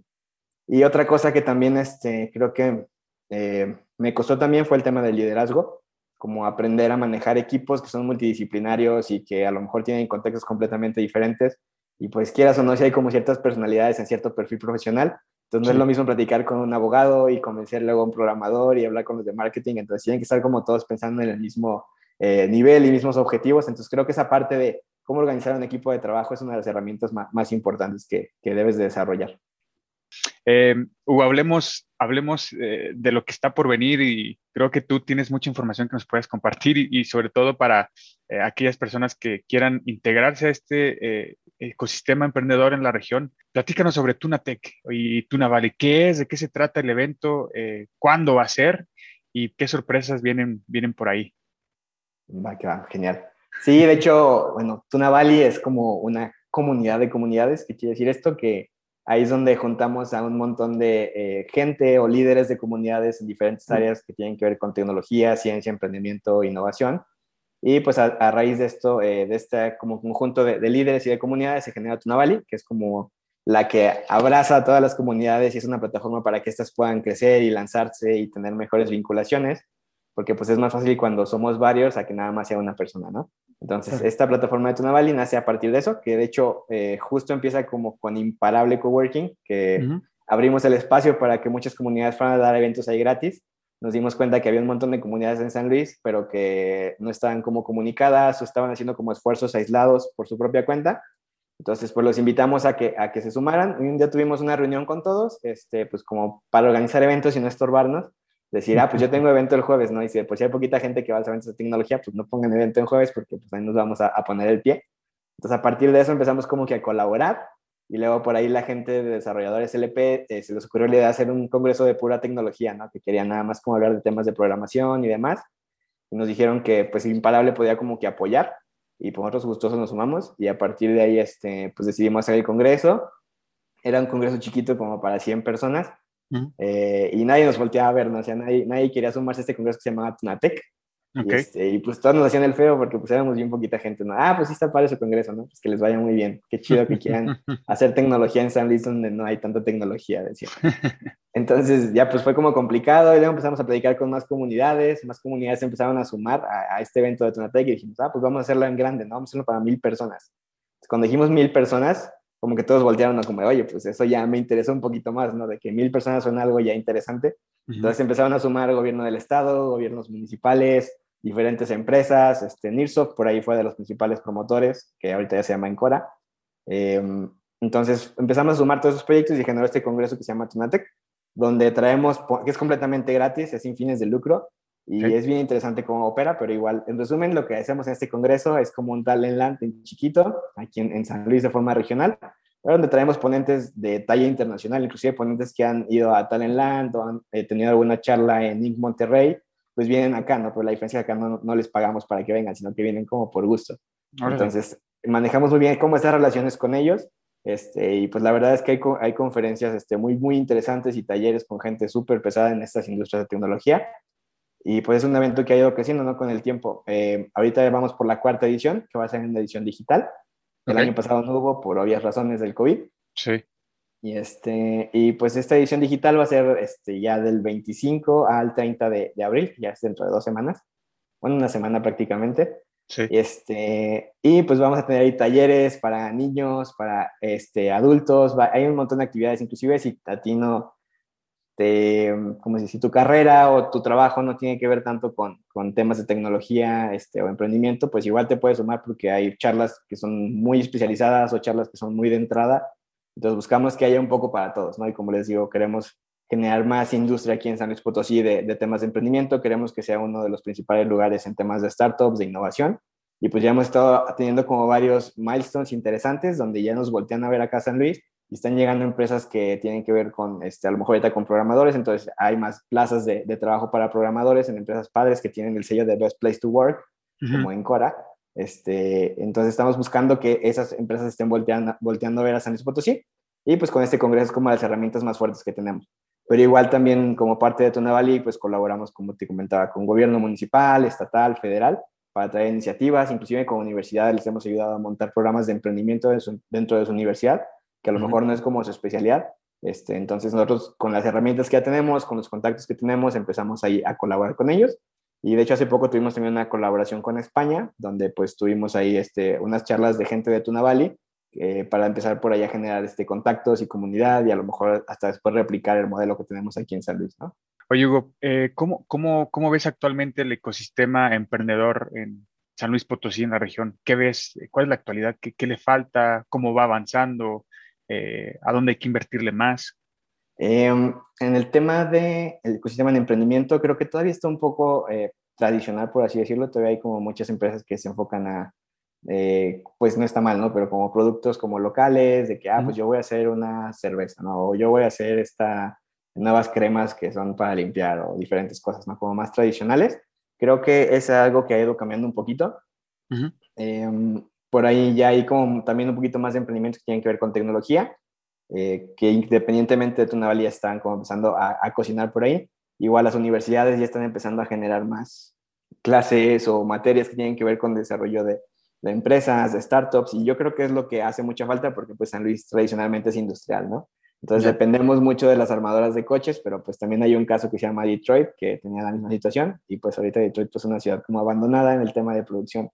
Y otra cosa que también este, creo que eh, me costó también fue el tema del liderazgo, como aprender a manejar equipos que son multidisciplinarios y que a lo mejor tienen contextos completamente diferentes. Y pues quieras o no, si hay como ciertas personalidades en cierto perfil profesional, entonces no es lo mismo platicar con un abogado y convencer luego a un programador y hablar con los de marketing, entonces tienen que estar como todos pensando en el mismo eh, nivel y mismos objetivos, entonces creo que esa parte de cómo organizar un equipo de trabajo es una de las herramientas más, más importantes que, que debes de desarrollar. Eh, Hugo, hablemos, hablemos eh, de lo que está por venir y creo que tú tienes mucha información que nos puedes compartir y, sobre todo para eh, aquellas personas que quieran integrarse a este eh, ecosistema emprendedor en la región. Platícanos sobre Tunatec y Tuna Valley. ¿Qué es? ¿De qué se trata el evento? ¿Cuándo va a ser? ¿Y qué sorpresas vienen, vienen por ahí? Va, que va, genial. Sí, de hecho, bueno, Tuna Valley es como una comunidad de comunidades. ¿Qué quiere decir esto? Que ahí es donde juntamos a un montón de eh, gente o líderes de comunidades en diferentes áreas que tienen que ver con tecnología, ciencia, emprendimiento, innovación. Y pues a, a raíz de esto, eh, de este como conjunto de, de, líderes y de comunidades, se genera Tunavali, que es como la que abraza a todas las comunidades y es una plataforma para que éstas puedan crecer y lanzarse y tener mejores vinculaciones, porque pues es más fácil cuando somos varios a que nada más sea una persona, ¿no? Entonces, sí. esta plataforma de Tunavali nace a partir de eso, que de hecho eh, justo empieza como con Imparable Coworking, que uh -huh. abrimos el espacio para que muchas comunidades fueran a dar eventos ahí gratis. Nos dimos cuenta que había un montón de comunidades en San Luis, pero que no estaban como comunicadas o estaban haciendo como esfuerzos aislados por su propia cuenta. Entonces, pues los invitamos a que, a que se sumaran. Y un día tuvimos una reunión con todos, este, pues como para organizar eventos y no estorbarnos decir, ah, pues yo tengo evento el jueves, ¿no? Y si pues si hay poquita gente que va a los eventos de tecnología, pues no pongan evento en jueves porque pues ahí nos vamos a, a, poner el pie. Entonces, a partir de eso empezamos como que a colaborar y luego por ahí la gente de desarrolladores LP eh, se les ocurrió la idea de hacer un congreso de pura tecnología, ¿no? Que querían nada más como hablar de temas de programación y demás. Y nos dijeron que pues Imparable podía como que apoyar y pues nosotros gustosos nos sumamos y a partir de ahí este, pues decidimos hacer el congreso. Era un congreso chiquito como para 100 personas Uh -huh. eh, y nadie nos volteaba a ver, ¿no? O sea, nadie, nadie quería sumarse a este congreso que se llamaba Tunatec. Okay. Y, este, y, pues todos nos hacían el feo porque pues éramos bien poquita gente, ¿no? Ah, pues sí está padre su congreso, ¿no? Pues que les vaya muy bien. Qué chido que quieran hacer tecnología en San Luis donde no hay tanta tecnología, decía. Entonces ya pues fue como complicado y luego empezamos a platicar con más comunidades, más comunidades empezaron a sumar a, a este evento de Tunatec y dijimos, ah, pues vamos a hacerlo en grande, ¿no? Vamos a hacerlo para mil personas. Entonces, cuando dijimos mil personas, como que todos voltearon a como, oye, pues eso ya me interesó un poquito más, ¿no? De que mil personas son algo ya interesante. Uh -huh. Entonces empezaron a sumar gobierno del estado, gobiernos municipales, diferentes empresas, este, Nearsoft por ahí fue de los principales promotores, que ahorita ya se llama Encora. Eh, entonces empezamos a sumar todos esos proyectos y generó este congreso que se llama Tunatec, donde traemos, que es completamente gratis, es sin fines de lucro, y okay. es bien interesante cómo opera, pero igual, en resumen, lo que hacemos en este congreso es como un talent land en chiquito, aquí en, en San Luis de forma regional, donde traemos ponentes de talla internacional, inclusive ponentes que han ido a Talent Land o han eh, tenido alguna charla en Inc. Monterrey, pues vienen acá, ¿no? Pero la diferencia es que acá no, no les pagamos para que vengan, sino que vienen como por gusto. Entonces, manejamos muy bien cómo estas relaciones con ellos. Este, y pues la verdad es que hay, hay conferencias este, muy, muy interesantes y talleres con gente súper pesada en estas industrias de tecnología. Y pues es un evento que ha ido creciendo ¿no? con el tiempo. Eh, ahorita vamos por la cuarta edición, que va a ser en edición digital. El año pasado no hubo por obvias razones del COVID. Sí. Y, este, y pues esta edición digital va a ser este, ya del 25 al 30 de, de abril, ya es dentro de dos semanas. Bueno, una semana prácticamente. Sí. Este, y pues vamos a tener ahí talleres para niños, para este, adultos, va- hay un montón de actividades, inclusive si a ti no, te, como si, si tu carrera o tu trabajo no tiene que ver tanto con, con temas de tecnología este, o emprendimiento, pues igual te puedes sumar porque hay charlas que son muy especializadas o charlas que son muy de entrada. Entonces buscamos que haya un poco para todos, ¿no? Y como les digo, queremos generar más industria aquí en San Luis Potosí de, de temas de emprendimiento, queremos que sea uno de los principales lugares en temas de startups, de innovación. Y pues ya hemos estado teniendo como varios milestones interesantes donde ya nos voltean a ver acá San Luis y están llegando empresas que tienen que ver con, este, a lo mejor ahorita con programadores, entonces hay más plazas de, de trabajo para programadores en empresas padres que tienen el sello de Best Place to Work, como en Cora. Este, entonces estamos buscando que esas empresas estén volteando, volteando a ver a San Luis Potosí y pues con este congreso es como las herramientas más fuertes que tenemos. Pero igual también como parte de Tonavali, pues colaboramos, como te comentaba, con gobierno municipal, estatal, federal, para traer iniciativas, inclusive con universidades les hemos ayudado a montar programas de emprendimiento dentro de su universidad, que a lo Ujú. mejor no es como su especialidad. Este, entonces nosotros con las herramientas que ya tenemos, con los contactos que tenemos, empezamos ahí a colaborar con ellos. Y de hecho hace poco tuvimos también una colaboración con España, donde pues tuvimos ahí este, unas charlas de gente de Tunavali eh, para empezar por ahí a generar este, contactos y comunidad y a lo mejor hasta después replicar el modelo que tenemos aquí en San Luis, ¿no? Oye, Hugo, eh, ¿cómo, cómo, cómo ves actualmente el ecosistema emprendedor en San Luis Potosí, en la región? ¿Qué ves? ¿Cuál es la actualidad? ¿Qué, qué le falta? ¿Cómo va avanzando? Eh, ¿A dónde hay que invertirle más? Eh, en el tema del ecosistema de emprendimiento, creo que todavía está un poco eh, tradicional, por así decirlo. Todavía hay como muchas empresas que se enfocan a, eh, pues no está mal, ¿no? Pero como productos como locales, de que, ah, pues yo voy a hacer una cerveza, ¿no? O yo voy a hacer esta nuevas cremas que son para limpiar o diferentes cosas, ¿no? Como más tradicionales. Creo que es algo que ha ido cambiando un poquito. Ujú. Eh, por ahí ya hay como también un poquito más de emprendimientos que tienen que ver con tecnología, eh, que independientemente de Tunaval ya están como empezando a, a cocinar por ahí. Igual las universidades ya están empezando a generar más clases o materias que tienen que ver con desarrollo de, de empresas, de startups, y yo creo que es lo que hace mucha falta porque pues San Luis tradicionalmente es industrial, ¿no? Entonces dependemos mucho de las armadoras de coches, pero pues también hay un caso que se llama Detroit, que tenía la misma situación, y pues ahorita Detroit pues, es una ciudad como abandonada en el tema de producción,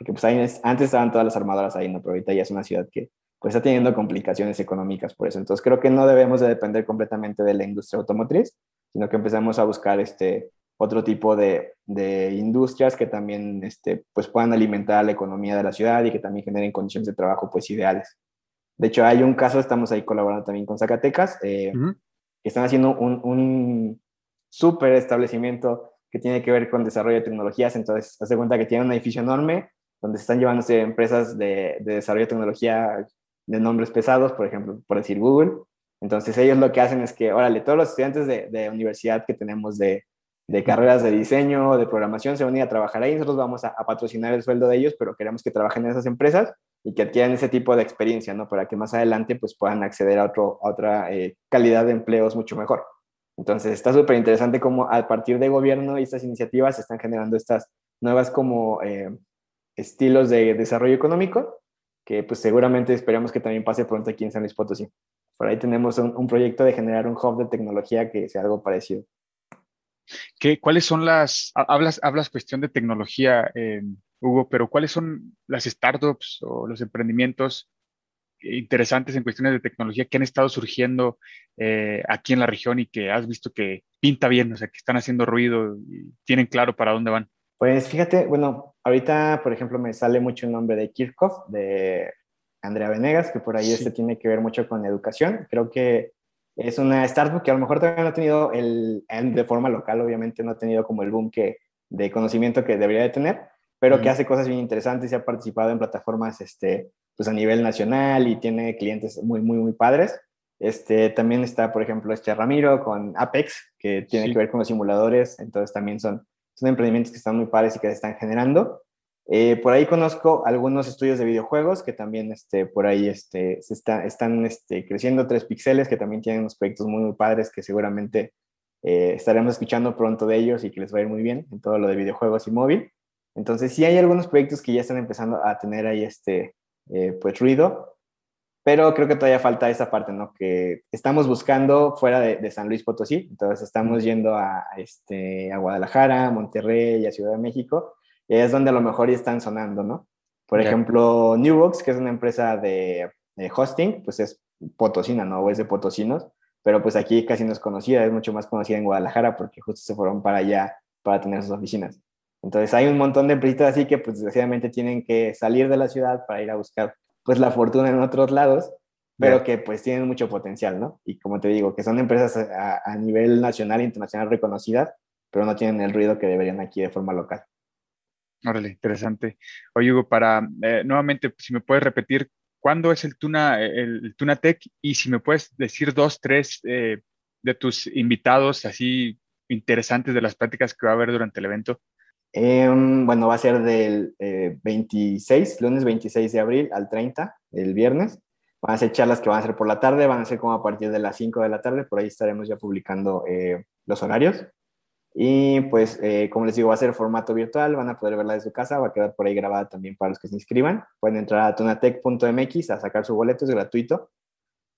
porque pues ahí es- antes estaban todas las armadoras ahí, ¿no? Pero ahorita ya es una ciudad que pues está teniendo complicaciones económicas por eso. Entonces creo que no debemos de depender completamente de la industria automotriz, sino que empezamos a buscar este otro tipo de, de industrias que también este, pues puedan alimentar la economía de la ciudad y que también generen condiciones de trabajo pues ideales. De hecho, hay un caso, estamos ahí colaborando también con Zacatecas, eh, Ujú. que están haciendo un, un súper establecimiento que tiene que ver con desarrollo de tecnologías. Entonces, hace cuenta que tiene un edificio enorme donde están llevándose empresas de, de desarrollo de tecnología de nombres pesados, por ejemplo, por decir Google. Entonces, ellos lo que hacen es que, órale, todos los estudiantes de, de universidad que tenemos de, carreras de diseño, de programación, se van a ir a trabajar ahí. Nosotros vamos a, patrocinar el sueldo de ellos, pero queremos que trabajen en esas empresas y que adquieran ese tipo de experiencia, ¿no? Para que más adelante pues puedan acceder a, otro, otra eh, calidad de empleos mucho mejor. Entonces está súper interesante cómo a partir de gobierno y estas iniciativas se están generando estas nuevas como eh, estilos de desarrollo económico que pues seguramente esperamos que también pase pronto aquí en San Luis Potosí. Por ahí tenemos un, un proyecto de generar un hub de tecnología que sea algo parecido. ¿Qué, ¿Cuáles son las, ha- hablas, hablas cuestión de tecnología, eh, Hugo, pero cuáles son las startups o los emprendimientos interesantes en cuestiones de tecnología que han estado surgiendo eh, aquí en la región y que has visto que pinta bien, o sea, que están haciendo ruido y tienen claro para dónde van? Pues fíjate, bueno, ahorita, por ejemplo, me sale mucho el nombre de Kirchhoff, de Andrea Venegas, que por ahí Sí. este tiene que ver mucho con educación. Creo que es una startup que a lo mejor todavía no ha tenido el, de forma local, obviamente no ha tenido como el boom que, de conocimiento que debería de tener, pero que hace cosas bien interesantes y ha participado en plataformas este, pues a nivel nacional y tiene clientes muy, muy, muy padres. Este, también está, por ejemplo, este Ramiro con Apex, que tiene Sí. que ver con los simuladores, entonces también son son emprendimientos que están muy padres y que se están generando. Eh, por ahí conozco algunos estudios de videojuegos que también este, por ahí este, se está, están este, creciendo, tres píxeles, que también tienen unos proyectos muy, muy padres que seguramente eh, estaremos escuchando pronto de ellos y que les va a ir muy bien en todo lo de videojuegos y móvil. Entonces, sí hay algunos proyectos que ya están empezando a tener ahí este, eh, pues, ruido, pero creo que todavía falta esa parte, ¿no? Que estamos buscando fuera de, San Luis Potosí, entonces estamos yendo a, este, a Guadalajara, a Monterrey y a Ciudad de México, y es donde a lo mejor ya están sonando, ¿no? Por ejemplo, Newbox, que es una empresa de, hosting, pues es potosina, ¿no? O es de potosinos, pero pues aquí casi no es conocida, es mucho más conocida en Guadalajara porque justo se fueron para allá para tener sus oficinas. Entonces hay un montón de empresas así que pues desgraciadamente tienen que salir de la ciudad para ir a buscar pues la fortuna en otros lados, pero que pues tienen mucho potencial, ¿no? Y como te digo, que son empresas a, nivel nacional e internacional reconocidas, pero no tienen el ruido que deberían aquí de forma local. Órale, interesante. Oye, Hugo, para eh, nuevamente, si me puedes repetir, ¿cuándo es el Tuna, el, Tuna Tech? Y si me puedes decir dos, tres eh, de tus invitados así interesantes de las prácticas que va a haber durante el evento. Em, bueno, va a ser del 26, eh, lunes 26 de abril al 30, el viernes. Van a ser charlas que van a ser por la tarde, van a ser como a partir de las 5 de la tarde, por ahí estaremos ya publicando eh, los horarios. Y pues, eh, como les digo, va a ser formato virtual, van a poder verla de su casa, va a quedar por ahí grabada también para los que se inscriban. Pueden entrar a tunatech.mx a sacar su boleto, es gratuito.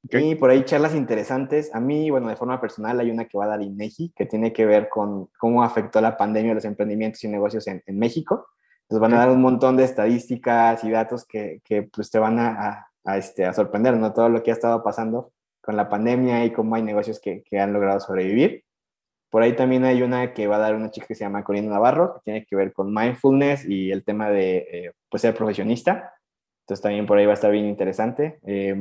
Y por ahí charlas interesantes. A mí, bueno, de forma personal hay una que va a dar INEGI, que tiene que ver con cómo afectó la pandemia a los emprendimientos y negocios en, en México. Entonces van a dar un montón de estadísticas y datos que, que pues te van a, a, este, a sorprender, ¿no? Todo lo que ha estado pasando con la pandemia y cómo hay negocios que, que, han logrado sobrevivir. Por ahí también hay una que va a dar una chica que se llama Corina Navarro, que tiene que ver con mindfulness y el tema de eh, pues ser profesionista. Entonces también por ahí va a estar bien interesante. Eh,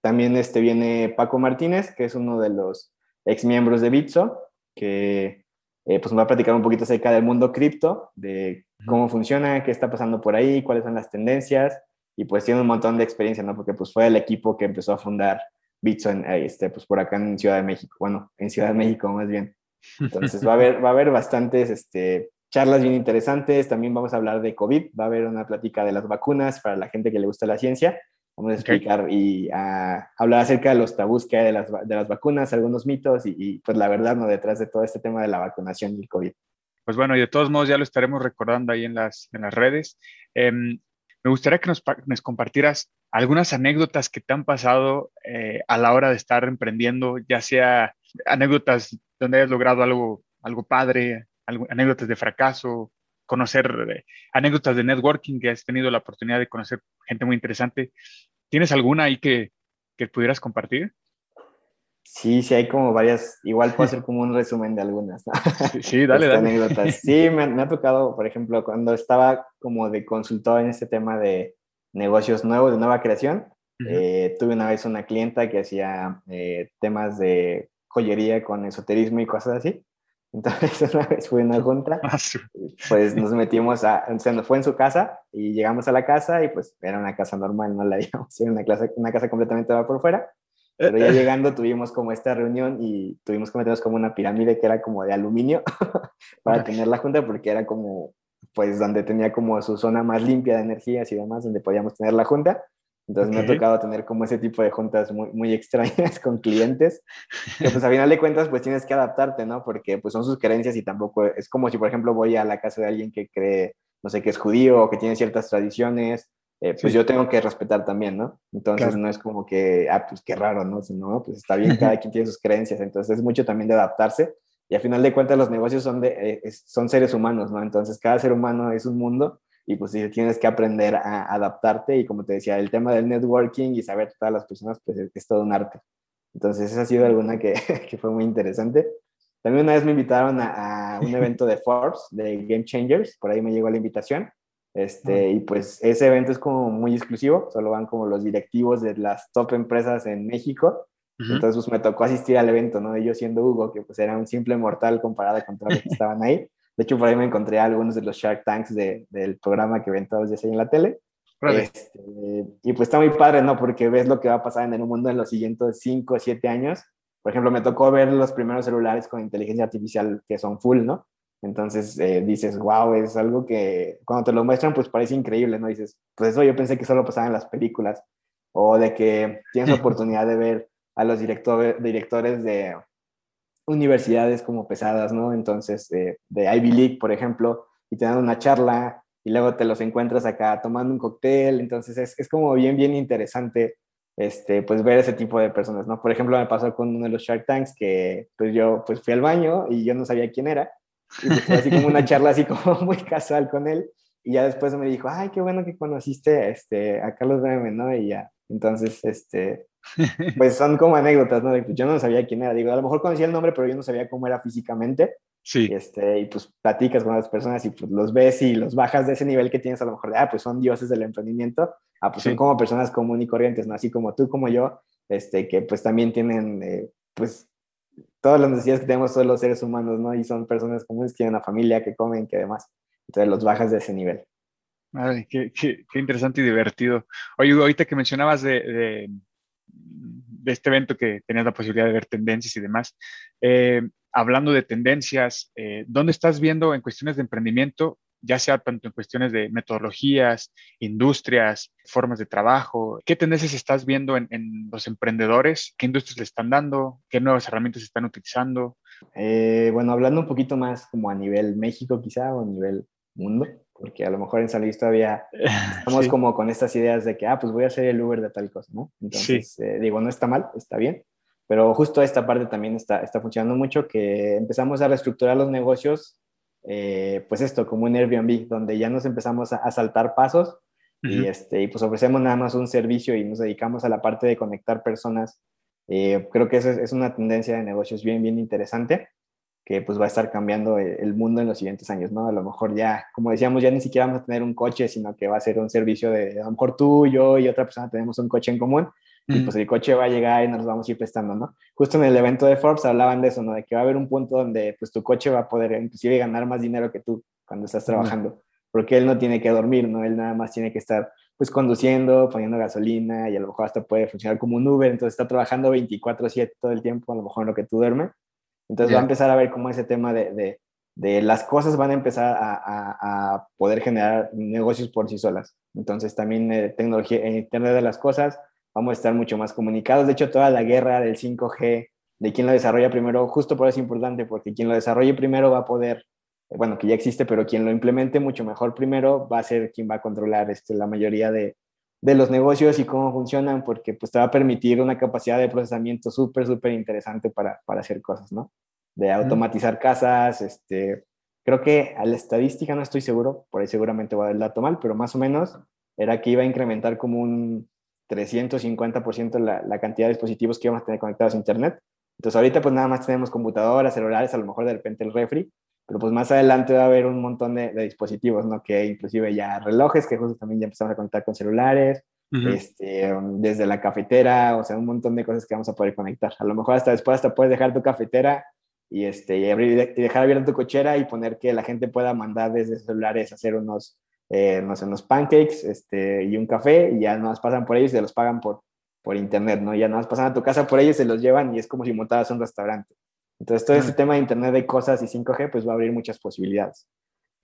también este viene Paco Martínez, que es uno de los ex miembros de Bitso, que eh, pues va a platicar un poquito acerca del mundo cripto, de cómo funciona, qué está pasando por ahí, cuáles son las tendencias, y pues tiene un montón de experiencia, ¿no? Porque pues fue el equipo que empezó a fundar Bitso en, eh, este, pues por acá en Ciudad de México, bueno, en Ciudad de México más bien. Entonces va a haber, va a haber bastantes este, charlas bien interesantes, también vamos a hablar de COVID, va a haber una plática de las vacunas para la gente que le gusta la ciencia, Vamos a explicar y a hablar acerca de los tabús que hay de las, de las vacunas, algunos mitos y, pues la verdad, ¿no? Detrás de todo este tema de la vacunación y el COVID. Pues bueno, y de todos modos ya lo estaremos recordando ahí en las, en las redes. Em, me gustaría que nos, nos, compartieras algunas anécdotas que te han pasado eh, a la hora de estar emprendiendo, ya sea anécdotas donde hayas logrado algo, algo padre, anécdotas de fracaso, conocer eh, anécdotas de networking que has tenido la oportunidad de conocer gente muy interesante. ¿Tienes alguna ahí que, que pudieras compartir? Sí, sí, hay como varias, igual puedo hacer como un resumen de algunas. Sí, dale, dale. Anécdotas. Sí, me, ha tocado, por ejemplo, cuando estaba como de consultor en este tema de negocios nuevos, de nueva creación, eh, tuve una vez una clienta que hacía eh, temas de joyería con esoterismo y cosas así. Entonces una vez fue una junta, ah, pues nos metimos a, o sea, nos fue en su casa y llegamos a la casa y pues era una casa normal, no la digamos, era una, clase, una casa completamente por fuera, pero ya llegando tuvimos como esta reunión y tuvimos que meternos como una pirámide que era como de aluminio para tener la junta porque era como, pues donde tenía como su zona más limpia de energías y demás, donde podíamos tener la junta entonces me ha tocado tener como ese tipo de juntas muy, muy extrañas con clientes, que pues a final de cuentas pues tienes que adaptarte, ¿no? Porque pues son sus creencias y tampoco es como si por ejemplo voy a la casa de alguien que cree, no sé, que es judío o que tiene ciertas tradiciones, eh, pues yo tengo que respetar también, ¿no? Entonces no es como que, ah, pues qué raro, ¿no? Sino, pues está bien, cada quien tiene sus creencias, entonces es mucho también de adaptarse y a final de cuentas los negocios son, de, eh, son seres humanos, ¿no? Entonces cada ser humano es un mundo y pues tienes que aprender a adaptarte y como te decía, el tema del networking y saber todas las personas, pues es, todo un arte. Entonces esa ha sido alguna que, que, fue muy interesante. También una vez me invitaron a, a, un evento de Forbes, de Game Changers, por ahí me llegó la invitación. Este, y pues ese evento es como muy exclusivo, solo van como los directivos de las top empresas en México. Entonces pues me tocó asistir al evento, ¿no? yo siendo Hugo, que pues era un simple mortal comparado con todos los que estaban ahí. De hecho, por ahí me encontré algunos de los Shark Tanks de, del programa que ven todos los días ahí en la tele. Este, y pues está muy padre, ¿no? Porque ves lo que va a pasar en el mundo en los siguientes 5 o 7 años. Por ejemplo, me tocó ver los primeros celulares con inteligencia artificial que son full, ¿no? Entonces eh, dices, wow, es algo que cuando te lo muestran, pues parece increíble, ¿no? Dices, pues eso yo pensé que solo pasaba en las películas, o de que tienes la oportunidad de ver a los directores directores de universidades como pesadas, ¿no? Entonces, de Ivy League, por ejemplo, y te dan una charla y luego te los encuentras acá tomando un cóctel, entonces es, es como bien, bien interesante este, pues ver ese tipo de personas, ¿no? Por ejemplo, me pasó con uno de los Shark Tanks que pues yo pues fui al baño y yo no sabía quién era, y pues, así como una charla así como muy casual con él, y ya después me dijo, ay, qué bueno que conociste este, a Carlos Bremen, ¿no? Y ya, entonces, este, pues son como anécdotas, ¿no? Yo no sabía quién era, digo, a lo mejor conocía el nombre, pero yo no sabía cómo era físicamente, Sí. y, este, y pues platicas con las personas y pues los ves y los bajas de ese nivel que tienes a lo mejor de, ah, pues son dioses del emprendimiento, ah, pues Sí. son como personas comunes y corrientes, ¿no? Así como tú, como yo, este, que pues también tienen, eh, pues, todas las necesidades que tenemos todos los seres humanos, ¿no? Y son personas comunes que tienen una familia, que comen, que demás. Entonces los bajas de ese nivel. Ay, qué, qué- qué interesante y divertido. Oye, ahorita que mencionabas de, de- de este evento que tenías la posibilidad de ver tendencias y demás, eh, hablando de tendencias, eh, ¿dónde estás viendo en cuestiones de emprendimiento, ya sea tanto en cuestiones de metodologías, industrias, formas de trabajo? ¿Qué tendencias estás viendo en, en los emprendedores? ¿Qué industrias le están dando? ¿Qué nuevas herramientas están utilizando? Eh, bueno, hablando un poquito más como a nivel México quizá o a nivel mundo, porque a lo mejor en San Luis todavía estamos Sí. como con estas ideas de que, ah, pues voy a hacer el Uber de tal cosa, ¿no? Entonces, eh, digo, no está mal, está bien, pero justo esta parte también está, está funcionando mucho, que empezamos a reestructurar los negocios, eh, pues esto, como un Airbnb, donde ya nos empezamos a, a saltar pasos y, este, y pues ofrecemos nada más un servicio y nos dedicamos a la parte de conectar personas. Eh, creo que esa es, es una tendencia de negocios bien, bien interesante que pues va a estar cambiando el, mundo en los siguientes años, ¿no? A lo mejor ya, como decíamos, ya ni siquiera vamos a tener un coche, sino que va a ser un servicio de, a lo mejor tú, yo y otra persona tenemos un coche en común y Ujú. pues el coche va a llegar y nos vamos a ir prestando, ¿no? Justo en el evento de Forbes hablaban de eso, ¿no? De que va a haber un punto donde pues tu coche va a poder inclusive ganar más dinero que tú cuando estás trabajando, porque él no tiene que dormir, ¿no? Él nada más tiene que estar pues conduciendo, poniendo gasolina y a lo mejor hasta puede funcionar como un Uber, entonces está trabajando 24/7 todo el tiempo, a lo mejor en lo que tú duermes. Entonces Ya. va a empezar a ver cómo ese tema de, de, de las cosas van a empezar a, a, a, poder generar negocios por sí solas. Entonces también eh, tecnología, en Internet de las cosas, vamos a estar mucho más comunicados. De hecho, toda la guerra del 5G, de quién lo desarrolla primero, justo por eso es importante, porque quien lo desarrolle primero va a poder, eh, bueno, que ya existe, pero quien lo implemente mucho mejor primero va a ser quien va a controlar este, la mayoría de, de los negocios y cómo funcionan, porque pues te va a permitir una capacidad de procesamiento súper, súper interesante para, para hacer cosas, ¿no? De automatizar casas, este, creo que a la estadística no estoy seguro, por ahí seguramente va a dar el dato mal, pero más o menos era que iba a incrementar como un 350% la, la cantidad de dispositivos que íbamos a tener conectados a Internet. Entonces ahorita pues nada más tenemos computadoras, celulares, a lo mejor de repente el refri, pero pues más adelante va a haber un montón de, de dispositivos, ¿no? Que inclusive ya relojes, que justo también ya empezamos a conectar con celulares, uh -huh. este, desde la cafetera, o sea, un montón de cosas que vamos a poder conectar. A lo mejor hasta después hasta puedes dejar tu cafetera y, este, y, abrir, y dejar abierta tu cochera y poner que la gente pueda mandar desde celulares hacer unos, eh, no sé, unos pancakes este, y un café y ya nos pasan por ellos y se los pagan por, por internet, ¿no? Ya nos pasan a tu casa por ellos, se los llevan y es como si montaras un restaurante. Entonces, todo este tema de Internet de cosas y 5G, pues va a abrir muchas posibilidades.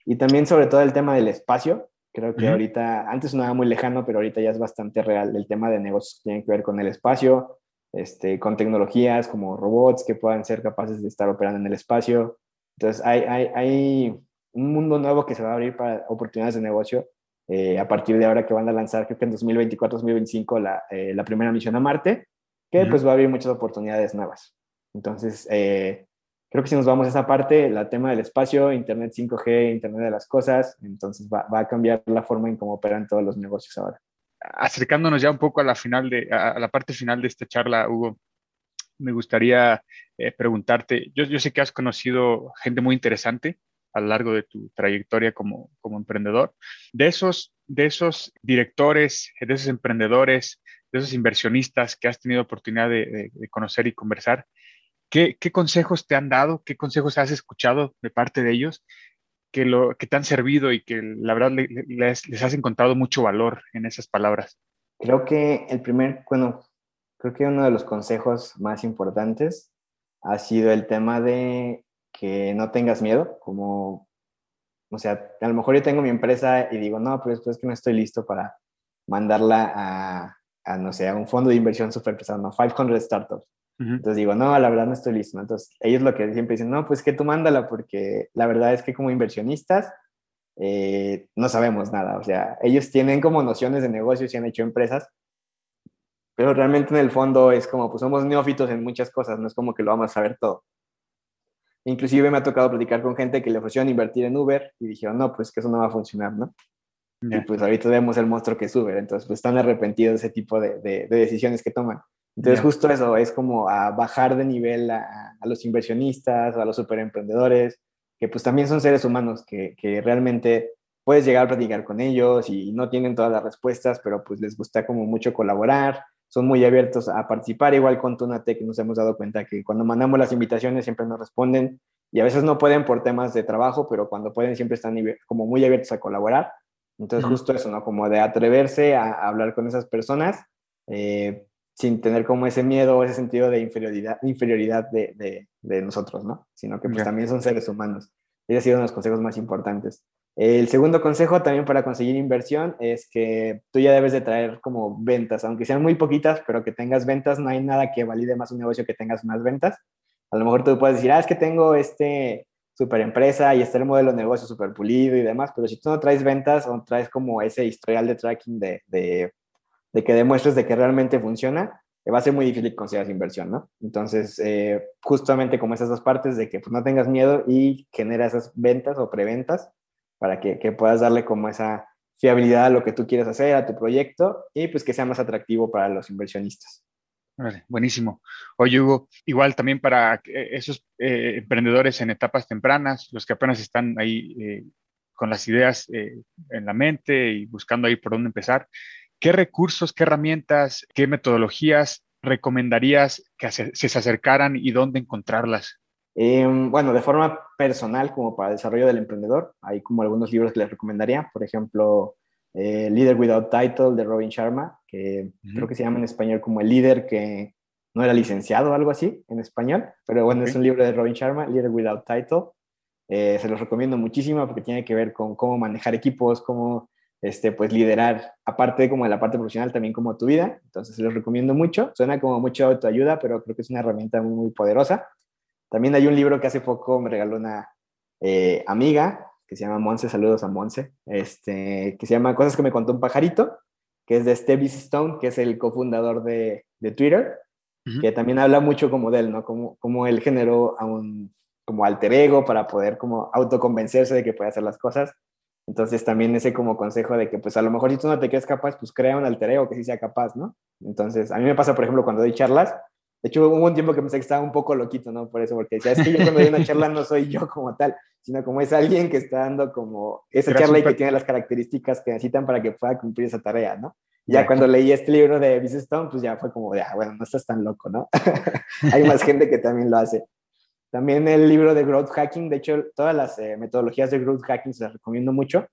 Y también, sobre todo, el tema del espacio. Creo que uh -huh. ahorita, antes sonaba muy lejano, pero ahorita ya es bastante real el tema de negocios que tienen que ver con el espacio, este, con tecnologías como robots que puedan ser capaces de estar operando en el espacio. Entonces, hay, hay, hay un mundo nuevo que se va a abrir para oportunidades de negocio eh, a partir de ahora que van a lanzar, creo que en 2024-2025, la, eh, la primera misión a Marte, que uh -huh. pues va a abrir muchas oportunidades nuevas. Entonces, eh, creo que si nos vamos a esa parte, el tema del espacio, Internet 5G, Internet de las cosas, entonces va, va, a cambiar la forma en cómo operan todos los negocios ahora. Acercándonos ya un poco a la, final de, a la parte final de esta charla, Hugo, me gustaría eh, preguntarte, yo, yo sé que has conocido gente muy interesante a lo largo de tu trayectoria como, como emprendedor, de esos, de esos directores, de esos emprendedores, de esos inversionistas que has tenido oportunidad de, de, de conocer y conversar, ¿Qué, ¿Qué, consejos te han dado? ¿Qué consejos has escuchado de parte de ellos que, lo, que te han servido y que la verdad les, has encontrado mucho valor en esas palabras? Creo que el primer, bueno, creo que uno de los consejos más importantes ha sido el tema de que no tengas miedo, como, o sea, a lo mejor yo tengo mi empresa y digo, no, pues es que no estoy listo para mandarla a, a no sé, a un fondo de inversión súper pesado, no, 500 startups. Entonces digo, no, la verdad no estoy listo. Entonces ellos lo que siempre dicen, no, pues que tú mándala porque la verdad es que como inversionistas eh, no sabemos nada. O sea, ellos tienen como nociones de negocios y han hecho empresas, pero realmente en el fondo es como, pues somos neófitos en muchas cosas, no es como que lo vamos a saber todo. Inclusive me ha tocado platicar con gente que le ofrecieron invertir en Uber y dijeron, no, pues que eso no va a funcionar, ¿no? Ya. Y pues ahorita vemos el monstruo que es Uber, entonces pues están arrepentidos de ese tipo de, de- de decisiones que toman. Entonces justo eso, es como a bajar de nivel a, a los inversionistas, a los superemprendedores, que pues también son seres humanos, que, que realmente puedes llegar a platicar con ellos y no tienen todas las respuestas, pero pues les gusta como mucho colaborar, son muy abiertos a participar, igual con Tunatec nos hemos dado cuenta que cuando mandamos las invitaciones siempre nos responden y a veces no pueden por temas de trabajo, pero cuando pueden siempre están como muy abiertos a colaborar. Entonces justo eso, ¿no? Como de atreverse a, a hablar con esas personas eh, sin tener como ese miedo o ese sentido de inferioridad, inferioridad de, de- de nosotros, ¿no? Sino que pues también son seres humanos. Ese ha sido uno de los consejos más importantes. El segundo consejo también para conseguir inversión es que tú ya debes de traer como ventas, aunque sean muy poquitas, pero que tengas ventas, no hay nada que valide más un negocio que tengas unas ventas. A lo mejor tú puedes decir, ah, es que tengo este super empresa y está el modelo de negocio súper pulido y demás, pero si tú no traes ventas o traes como ese historial de tracking de, de, de que demuestres de que realmente funciona, eh, va a ser muy difícil que consigas inversión, ¿no? Entonces, eh, justamente como esas dos partes de que pues, no tengas miedo y genera esas ventas o preventas para que, puedas darle como esa fiabilidad a lo que tú quieres hacer, a tu proyecto y pues que sea más atractivo para los inversionistas. Vale, buenísimo. Oye, Hugo, igual también para eh, esos emprendedores en etapas tempranas, los que apenas están ahí con las ideas en la mente y buscando ahí por dónde empezar, ¿qué recursos, qué herramientas, qué metodologías recomendarías que se, se acercaran y dónde encontrarlas? Eh, bueno, de forma personal, como para el desarrollo del emprendedor, hay como algunos libros que les recomendaría. Por ejemplo, eh, Leader Without Title de Robin Sharma, que Ujú. creo que se llama en español como el líder que no era licenciado o algo así en español. Pero bueno, Ok. es un libro de Robin Sharma, Leader Without Title. Eh, se los recomiendo muchísimo porque tiene que ver con cómo manejar equipos, cómo este, pues, liderar, aparte de como de la parte profesional, también como tu vida. Entonces, los recomiendo mucho. Suena como mucho autoayuda, pero creo que es una herramienta muy, muy poderosa. También hay un libro que hace poco me regaló una eh, amiga que se llama Monse, saludos a Monse, este, que se llama Cosas que me contó un pajarito, que es de Stevie Stone, que es el cofundador de, de Twitter, Ujú. que también habla mucho como de él, ¿no? Como, como él generó a un como alter ego para poder como autoconvencerse de que puede hacer las cosas. Entonces también ese como consejo de que pues a lo mejor si tú no te crees capaz, pues crea un alter ego que sí sea capaz, ¿no? Entonces a mí me pasa, por ejemplo, cuando doy charlas, de hecho hubo un tiempo que pensé que estaba un poco loquito, ¿no? Por eso, porque decía, es que yo cuando doy una charla no soy yo como tal, sino como es alguien que está dando como esa charla y que tiene las características que necesitan para que pueda cumplir esa tarea, ¿no? Ya Ya. cuando leí este libro de Business Stone, pues ya fue como de, ah, bueno, no estás tan loco, ¿no? Hay más gente que también lo hace. También el libro de Growth Hacking, de hecho, todas las eh, metodologías de Growth Hacking se las recomiendo mucho,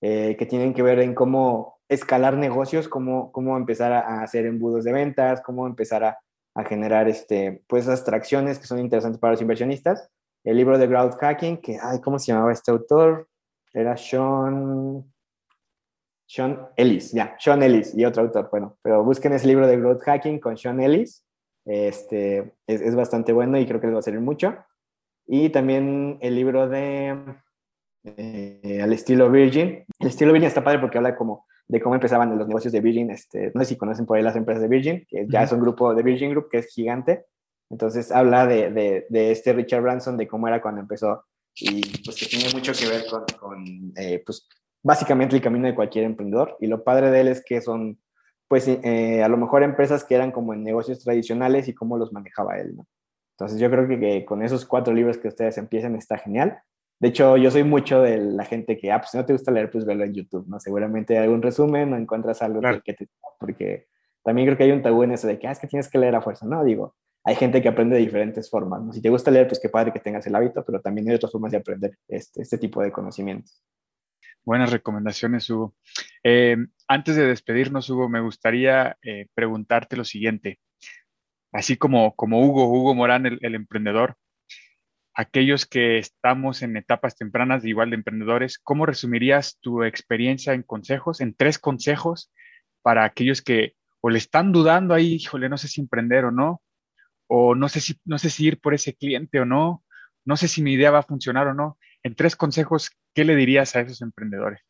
eh, que tienen que ver en cómo escalar negocios, cómo, cómo empezar a, hacer embudos de ventas, cómo empezar a, generar este, pues, esas tracciones que son interesantes para los inversionistas. El libro de Growth Hacking, que, ay, ¿cómo se llamaba este autor? Era Sean... Sean Ellis, ya, Sean Ellis y otro autor, bueno, pero busquen ese libro de Growth Hacking con Sean Ellis, este, es, es bastante bueno y creo que les va a servir mucho. Y también el libro de eh, Al estilo Virgin. El estilo Virgin está padre porque habla como de cómo empezaban los negocios de Virgin. Este, no sé si conocen por ahí las empresas de Virgin, que ya es un grupo de Virgin Group que es gigante. Entonces habla de, de, de este Richard Branson, de cómo era cuando empezó y pues que tiene mucho que ver con, con eh, pues básicamente el camino de cualquier emprendedor. Y lo padre de él es que son pues eh, a lo mejor empresas que eran como en negocios tradicionales y cómo los manejaba él, ¿no? Entonces yo creo que, que con esos cuatro libros que ustedes empiecen está genial. De hecho, yo soy mucho de la gente que, ah, pues si no te gusta leer, pues velo en YouTube, ¿no? Seguramente hay algún resumen o encuentras algo Claro. que, que te... Porque también creo que hay un tabú en eso de que, ah, es que tienes que leer a fuerza, ¿no? Digo, hay gente que aprende de diferentes formas, ¿no? Si te gusta leer, pues qué padre que tengas el hábito, pero también hay otras formas de aprender este, este tipo de conocimientos. Buenas recomendaciones, Hugo. Eh, antes de despedirnos, Hugo, me gustaría eh, preguntarte lo siguiente. Así como, como Hugo, Hugo Morán, el, emprendedor, aquellos que estamos en etapas tempranas de igual de emprendedores, ¿cómo resumirías tu experiencia en consejos, en tres consejos para aquellos que o le están dudando ahí, híjole, no sé si emprender o no, o no sé si, no sé si ir por ese cliente o no, no sé si mi idea va a funcionar o no. En tres consejos, ¿qué le dirías a esos emprendedores?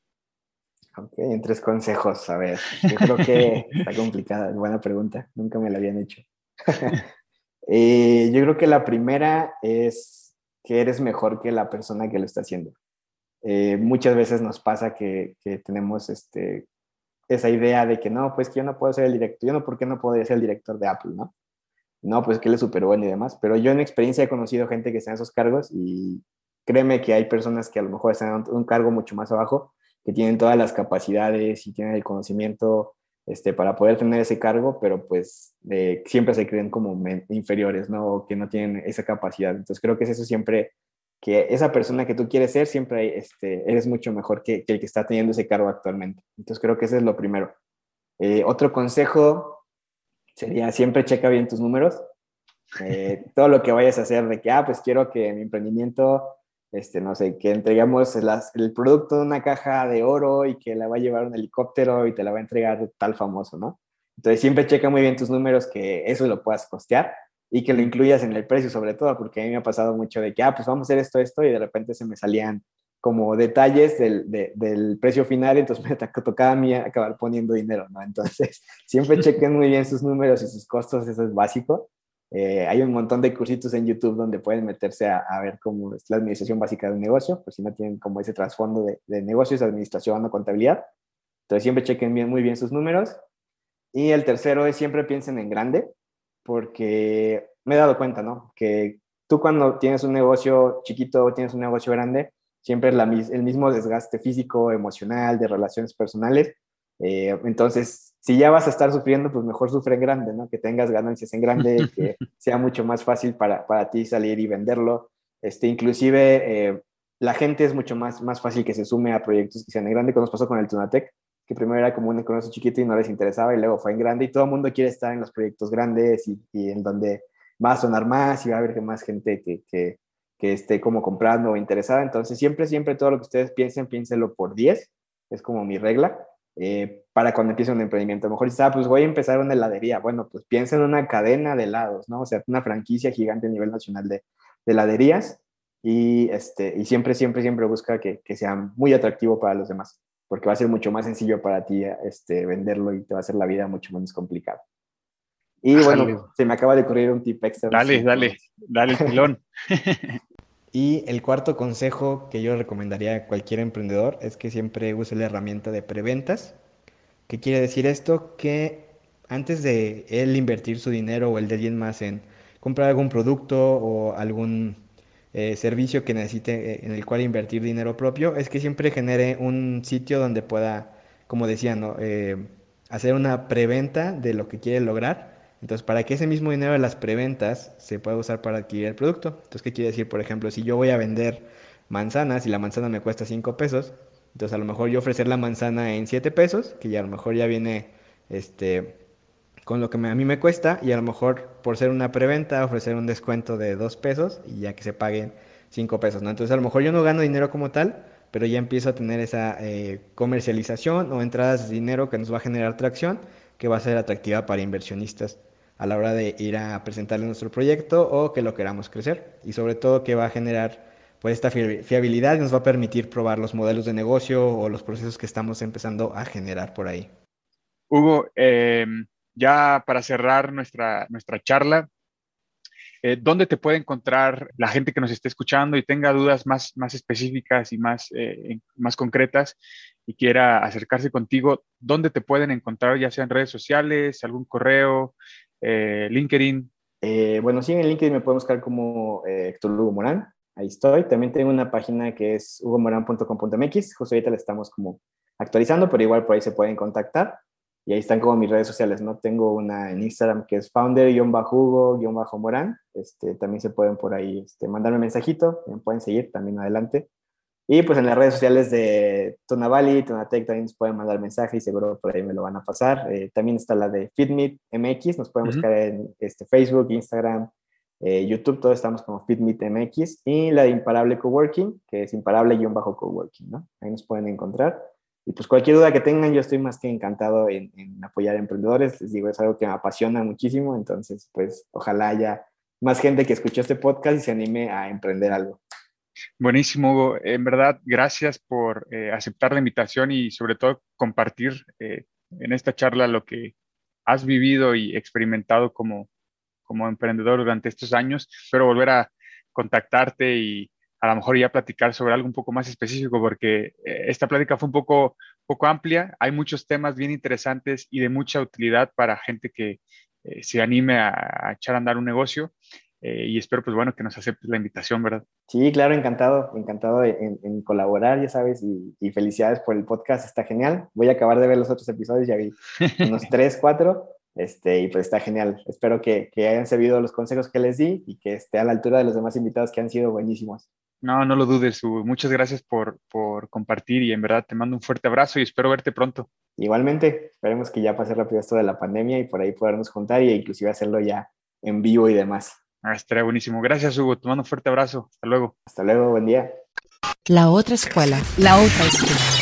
Ok, en tres consejos, a ver, yo creo que está complicada, buena pregunta, nunca me la habían hecho. Eh, yo creo que la primera es que eres mejor que la persona que lo está haciendo. Eh, muchas veces nos pasa que, que, tenemos este, esa idea de que no, pues que yo no puedo ser el director, yo no, ¿por qué no podría ser el director de Apple, no? No, pues que él es súper bueno y demás, pero yo en experiencia he conocido gente que está en esos cargos y créeme que hay personas que a lo mejor están en un cargo mucho más abajo que tienen todas las capacidades y tienen el conocimiento este, para poder tener ese cargo, pero pues eh, siempre se creen como inferiores, ¿no? O que no tienen esa capacidad. Entonces creo que es eso siempre, que esa persona que tú quieres ser, siempre este, eres mucho mejor que, el que está teniendo ese cargo actualmente. Entonces creo que ese es lo primero. Eh, otro consejo sería siempre checa bien tus números. Eh, todo lo que vayas a hacer de que, ah, pues quiero que mi emprendimiento este, no sé, que entregamos el producto de una caja de oro y que la va a llevar un helicóptero y te la va a entregar tal famoso, ¿no? Entonces siempre checa muy bien tus números que eso lo puedas costear y que lo incluyas en el precio sobre todo, porque a mí me ha pasado mucho de que, ah, pues vamos a hacer esto, esto, y de repente se me salían como detalles del, del precio final, entonces me tocaba a mí acabar poniendo dinero, ¿no? Entonces, siempre chequen muy bien sus números y sus costos, eso es básico. Eh, hay un montón de cursitos en YouTube donde pueden meterse a, ver cómo es la administración básica de un negocio, pues si no tienen como ese trasfondo de, negocios, administración o contabilidad. Entonces siempre chequen bien, muy bien sus números. Y el tercero es siempre piensen en grande, porque me he dado cuenta, ¿no? Que tú cuando tienes un negocio chiquito o tienes un negocio grande, siempre es el mismo desgaste físico, emocional, de relaciones personales. Eh, entonces, si ya vas a estar sufriendo, pues mejor sufre en grande, ¿no? Que tengas ganancias en grande, que sea mucho más fácil para, para ti salir y venderlo. Este, inclusive, eh, la gente es mucho más, más fácil que se sume a proyectos que sean en grande, como nos pasó con el Tunatec, que primero era como un negocio chiquito y no les interesaba, y luego fue en grande, y todo el mundo quiere estar en los proyectos grandes y, y en donde va a sonar más y va a haber más gente que, que, que esté como comprando o interesada. Entonces, siempre, siempre todo lo que ustedes piensen, piénsenlo por 10, es como mi regla eh, para cuando empiece un emprendimiento. A lo mejor dices, ah, pues voy a empezar una heladería. Bueno, pues piensa en una cadena de helados, ¿no? O sea, una franquicia gigante a nivel nacional de, de heladerías y, este, y siempre, siempre, siempre busca que, que, sea muy atractivo para los demás, porque va a ser mucho más sencillo para ti este, venderlo y te va a hacer la vida mucho menos complicada. Y bueno, se me acaba de ocurrir un tip extra. Dale, dale, dale, pilón. Y el cuarto consejo que yo recomendaría a cualquier emprendedor es que siempre use la herramienta de preventas. ¿Qué quiere decir esto? Que antes de él invertir su dinero o el de alguien más en comprar algún producto o algún eh, servicio que necesite eh, en el cual invertir dinero propio, es que siempre genere un sitio donde pueda, como decía, ¿no? Eh, hacer una preventa de lo que quiere lograr entonces, para que ese mismo dinero de las preventas se pueda usar para adquirir el producto. Entonces, ¿qué quiere decir? Por ejemplo, si yo voy a vender manzanas y la manzana me cuesta 5 pesos, entonces a lo mejor yo ofrecer la manzana en 7 pesos, que ya a lo mejor ya viene este, con lo que a mí me cuesta, y a lo mejor por ser una preventa ofrecer un descuento de 2 pesos y ya que se paguen 5 pesos, ¿no? Entonces a lo mejor yo no gano dinero como tal, pero ya empiezo a tener esa eh, comercialización o entradas de dinero que nos va a generar tracción, que va a ser atractiva para inversionistas a la hora de ir a presentarle nuestro proyecto o que lo queramos crecer. Y sobre todo que va a generar pues esta fiabilidad nos va a permitir probar los modelos de negocio o los procesos que estamos empezando a generar por ahí. Hugo, eh, ya para cerrar nuestra, nuestra charla, eh, ¿dónde te puede encontrar la gente que nos esté escuchando y tenga dudas más, más específicas y más, eh, más concretas y quiera acercarse contigo? ¿Dónde te pueden encontrar, ya sea en redes sociales, algún correo, eh, LinkedIn. Eh, bueno, sí, en LinkedIn me pueden buscar como eh, Héctor Hugo Morán. Ahí estoy. También tengo una página que es hugomoran.com.mx. Justo ahorita la estamos como actualizando, pero igual por ahí se pueden contactar. Y ahí están como mis redes sociales, ¿no? Tengo una en Instagram que es founder-hugo-morán. Este, también se pueden por ahí este, mandarme un mensajito, me pueden seguir también adelante. Y pues en las redes sociales de Tonavali, Tonatec también nos pueden mandar mensaje y seguro por ahí me lo van a pasar. Eh, también está la de FitMeet MX, nos pueden buscar en este, Facebook, Instagram, Eh, YouTube, todos estamos como FitMeetMX y la de Imparable Coworking, que es imparable-coworking, ¿no? Ahí nos pueden encontrar. Y pues cualquier duda que tengan, yo estoy más que encantado en, en apoyar a emprendedores. Les digo, es algo que me apasiona muchísimo, entonces pues ojalá haya más gente que escuche este podcast y se anime a emprender algo. Buenísimo, Hugo. En verdad, gracias por eh, aceptar la invitación y sobre todo compartir eh, en esta charla lo que has vivido y experimentado como, como emprendedor durante estos años. Espero volver a contactarte y a lo mejor ya platicar sobre algo un poco más específico, porque eh, esta plática fue un poco, poco amplia. Hay muchos temas bien interesantes y de mucha utilidad para gente que eh, se anime a, a, echar a andar un negocio. Eh, y espero, pues bueno, que nos aceptes la invitación, ¿verdad? Sí, claro, encantado, encantado en, en colaborar, ya sabes, y, y, felicidades por el podcast, está genial. Voy a acabar de ver los otros episodios, ya vi unos tres, cuatro, este, y pues está genial. Espero que, que hayan servido los consejos que les di y que esté a la altura de los demás invitados que han sido buenísimos. No, no lo dudes, Hugo. Muchas gracias por, por compartir y en verdad te mando un fuerte abrazo y espero verte pronto. Igualmente, esperemos que ya pase rápido esto de la pandemia y por ahí podernos juntar e inclusive hacerlo ya en vivo y demás. Ah, estaría buenísimo. Gracias, Hugo. Te mando un fuerte abrazo. Hasta luego. Hasta luego, buen día. La otra escuela. La otra escuela.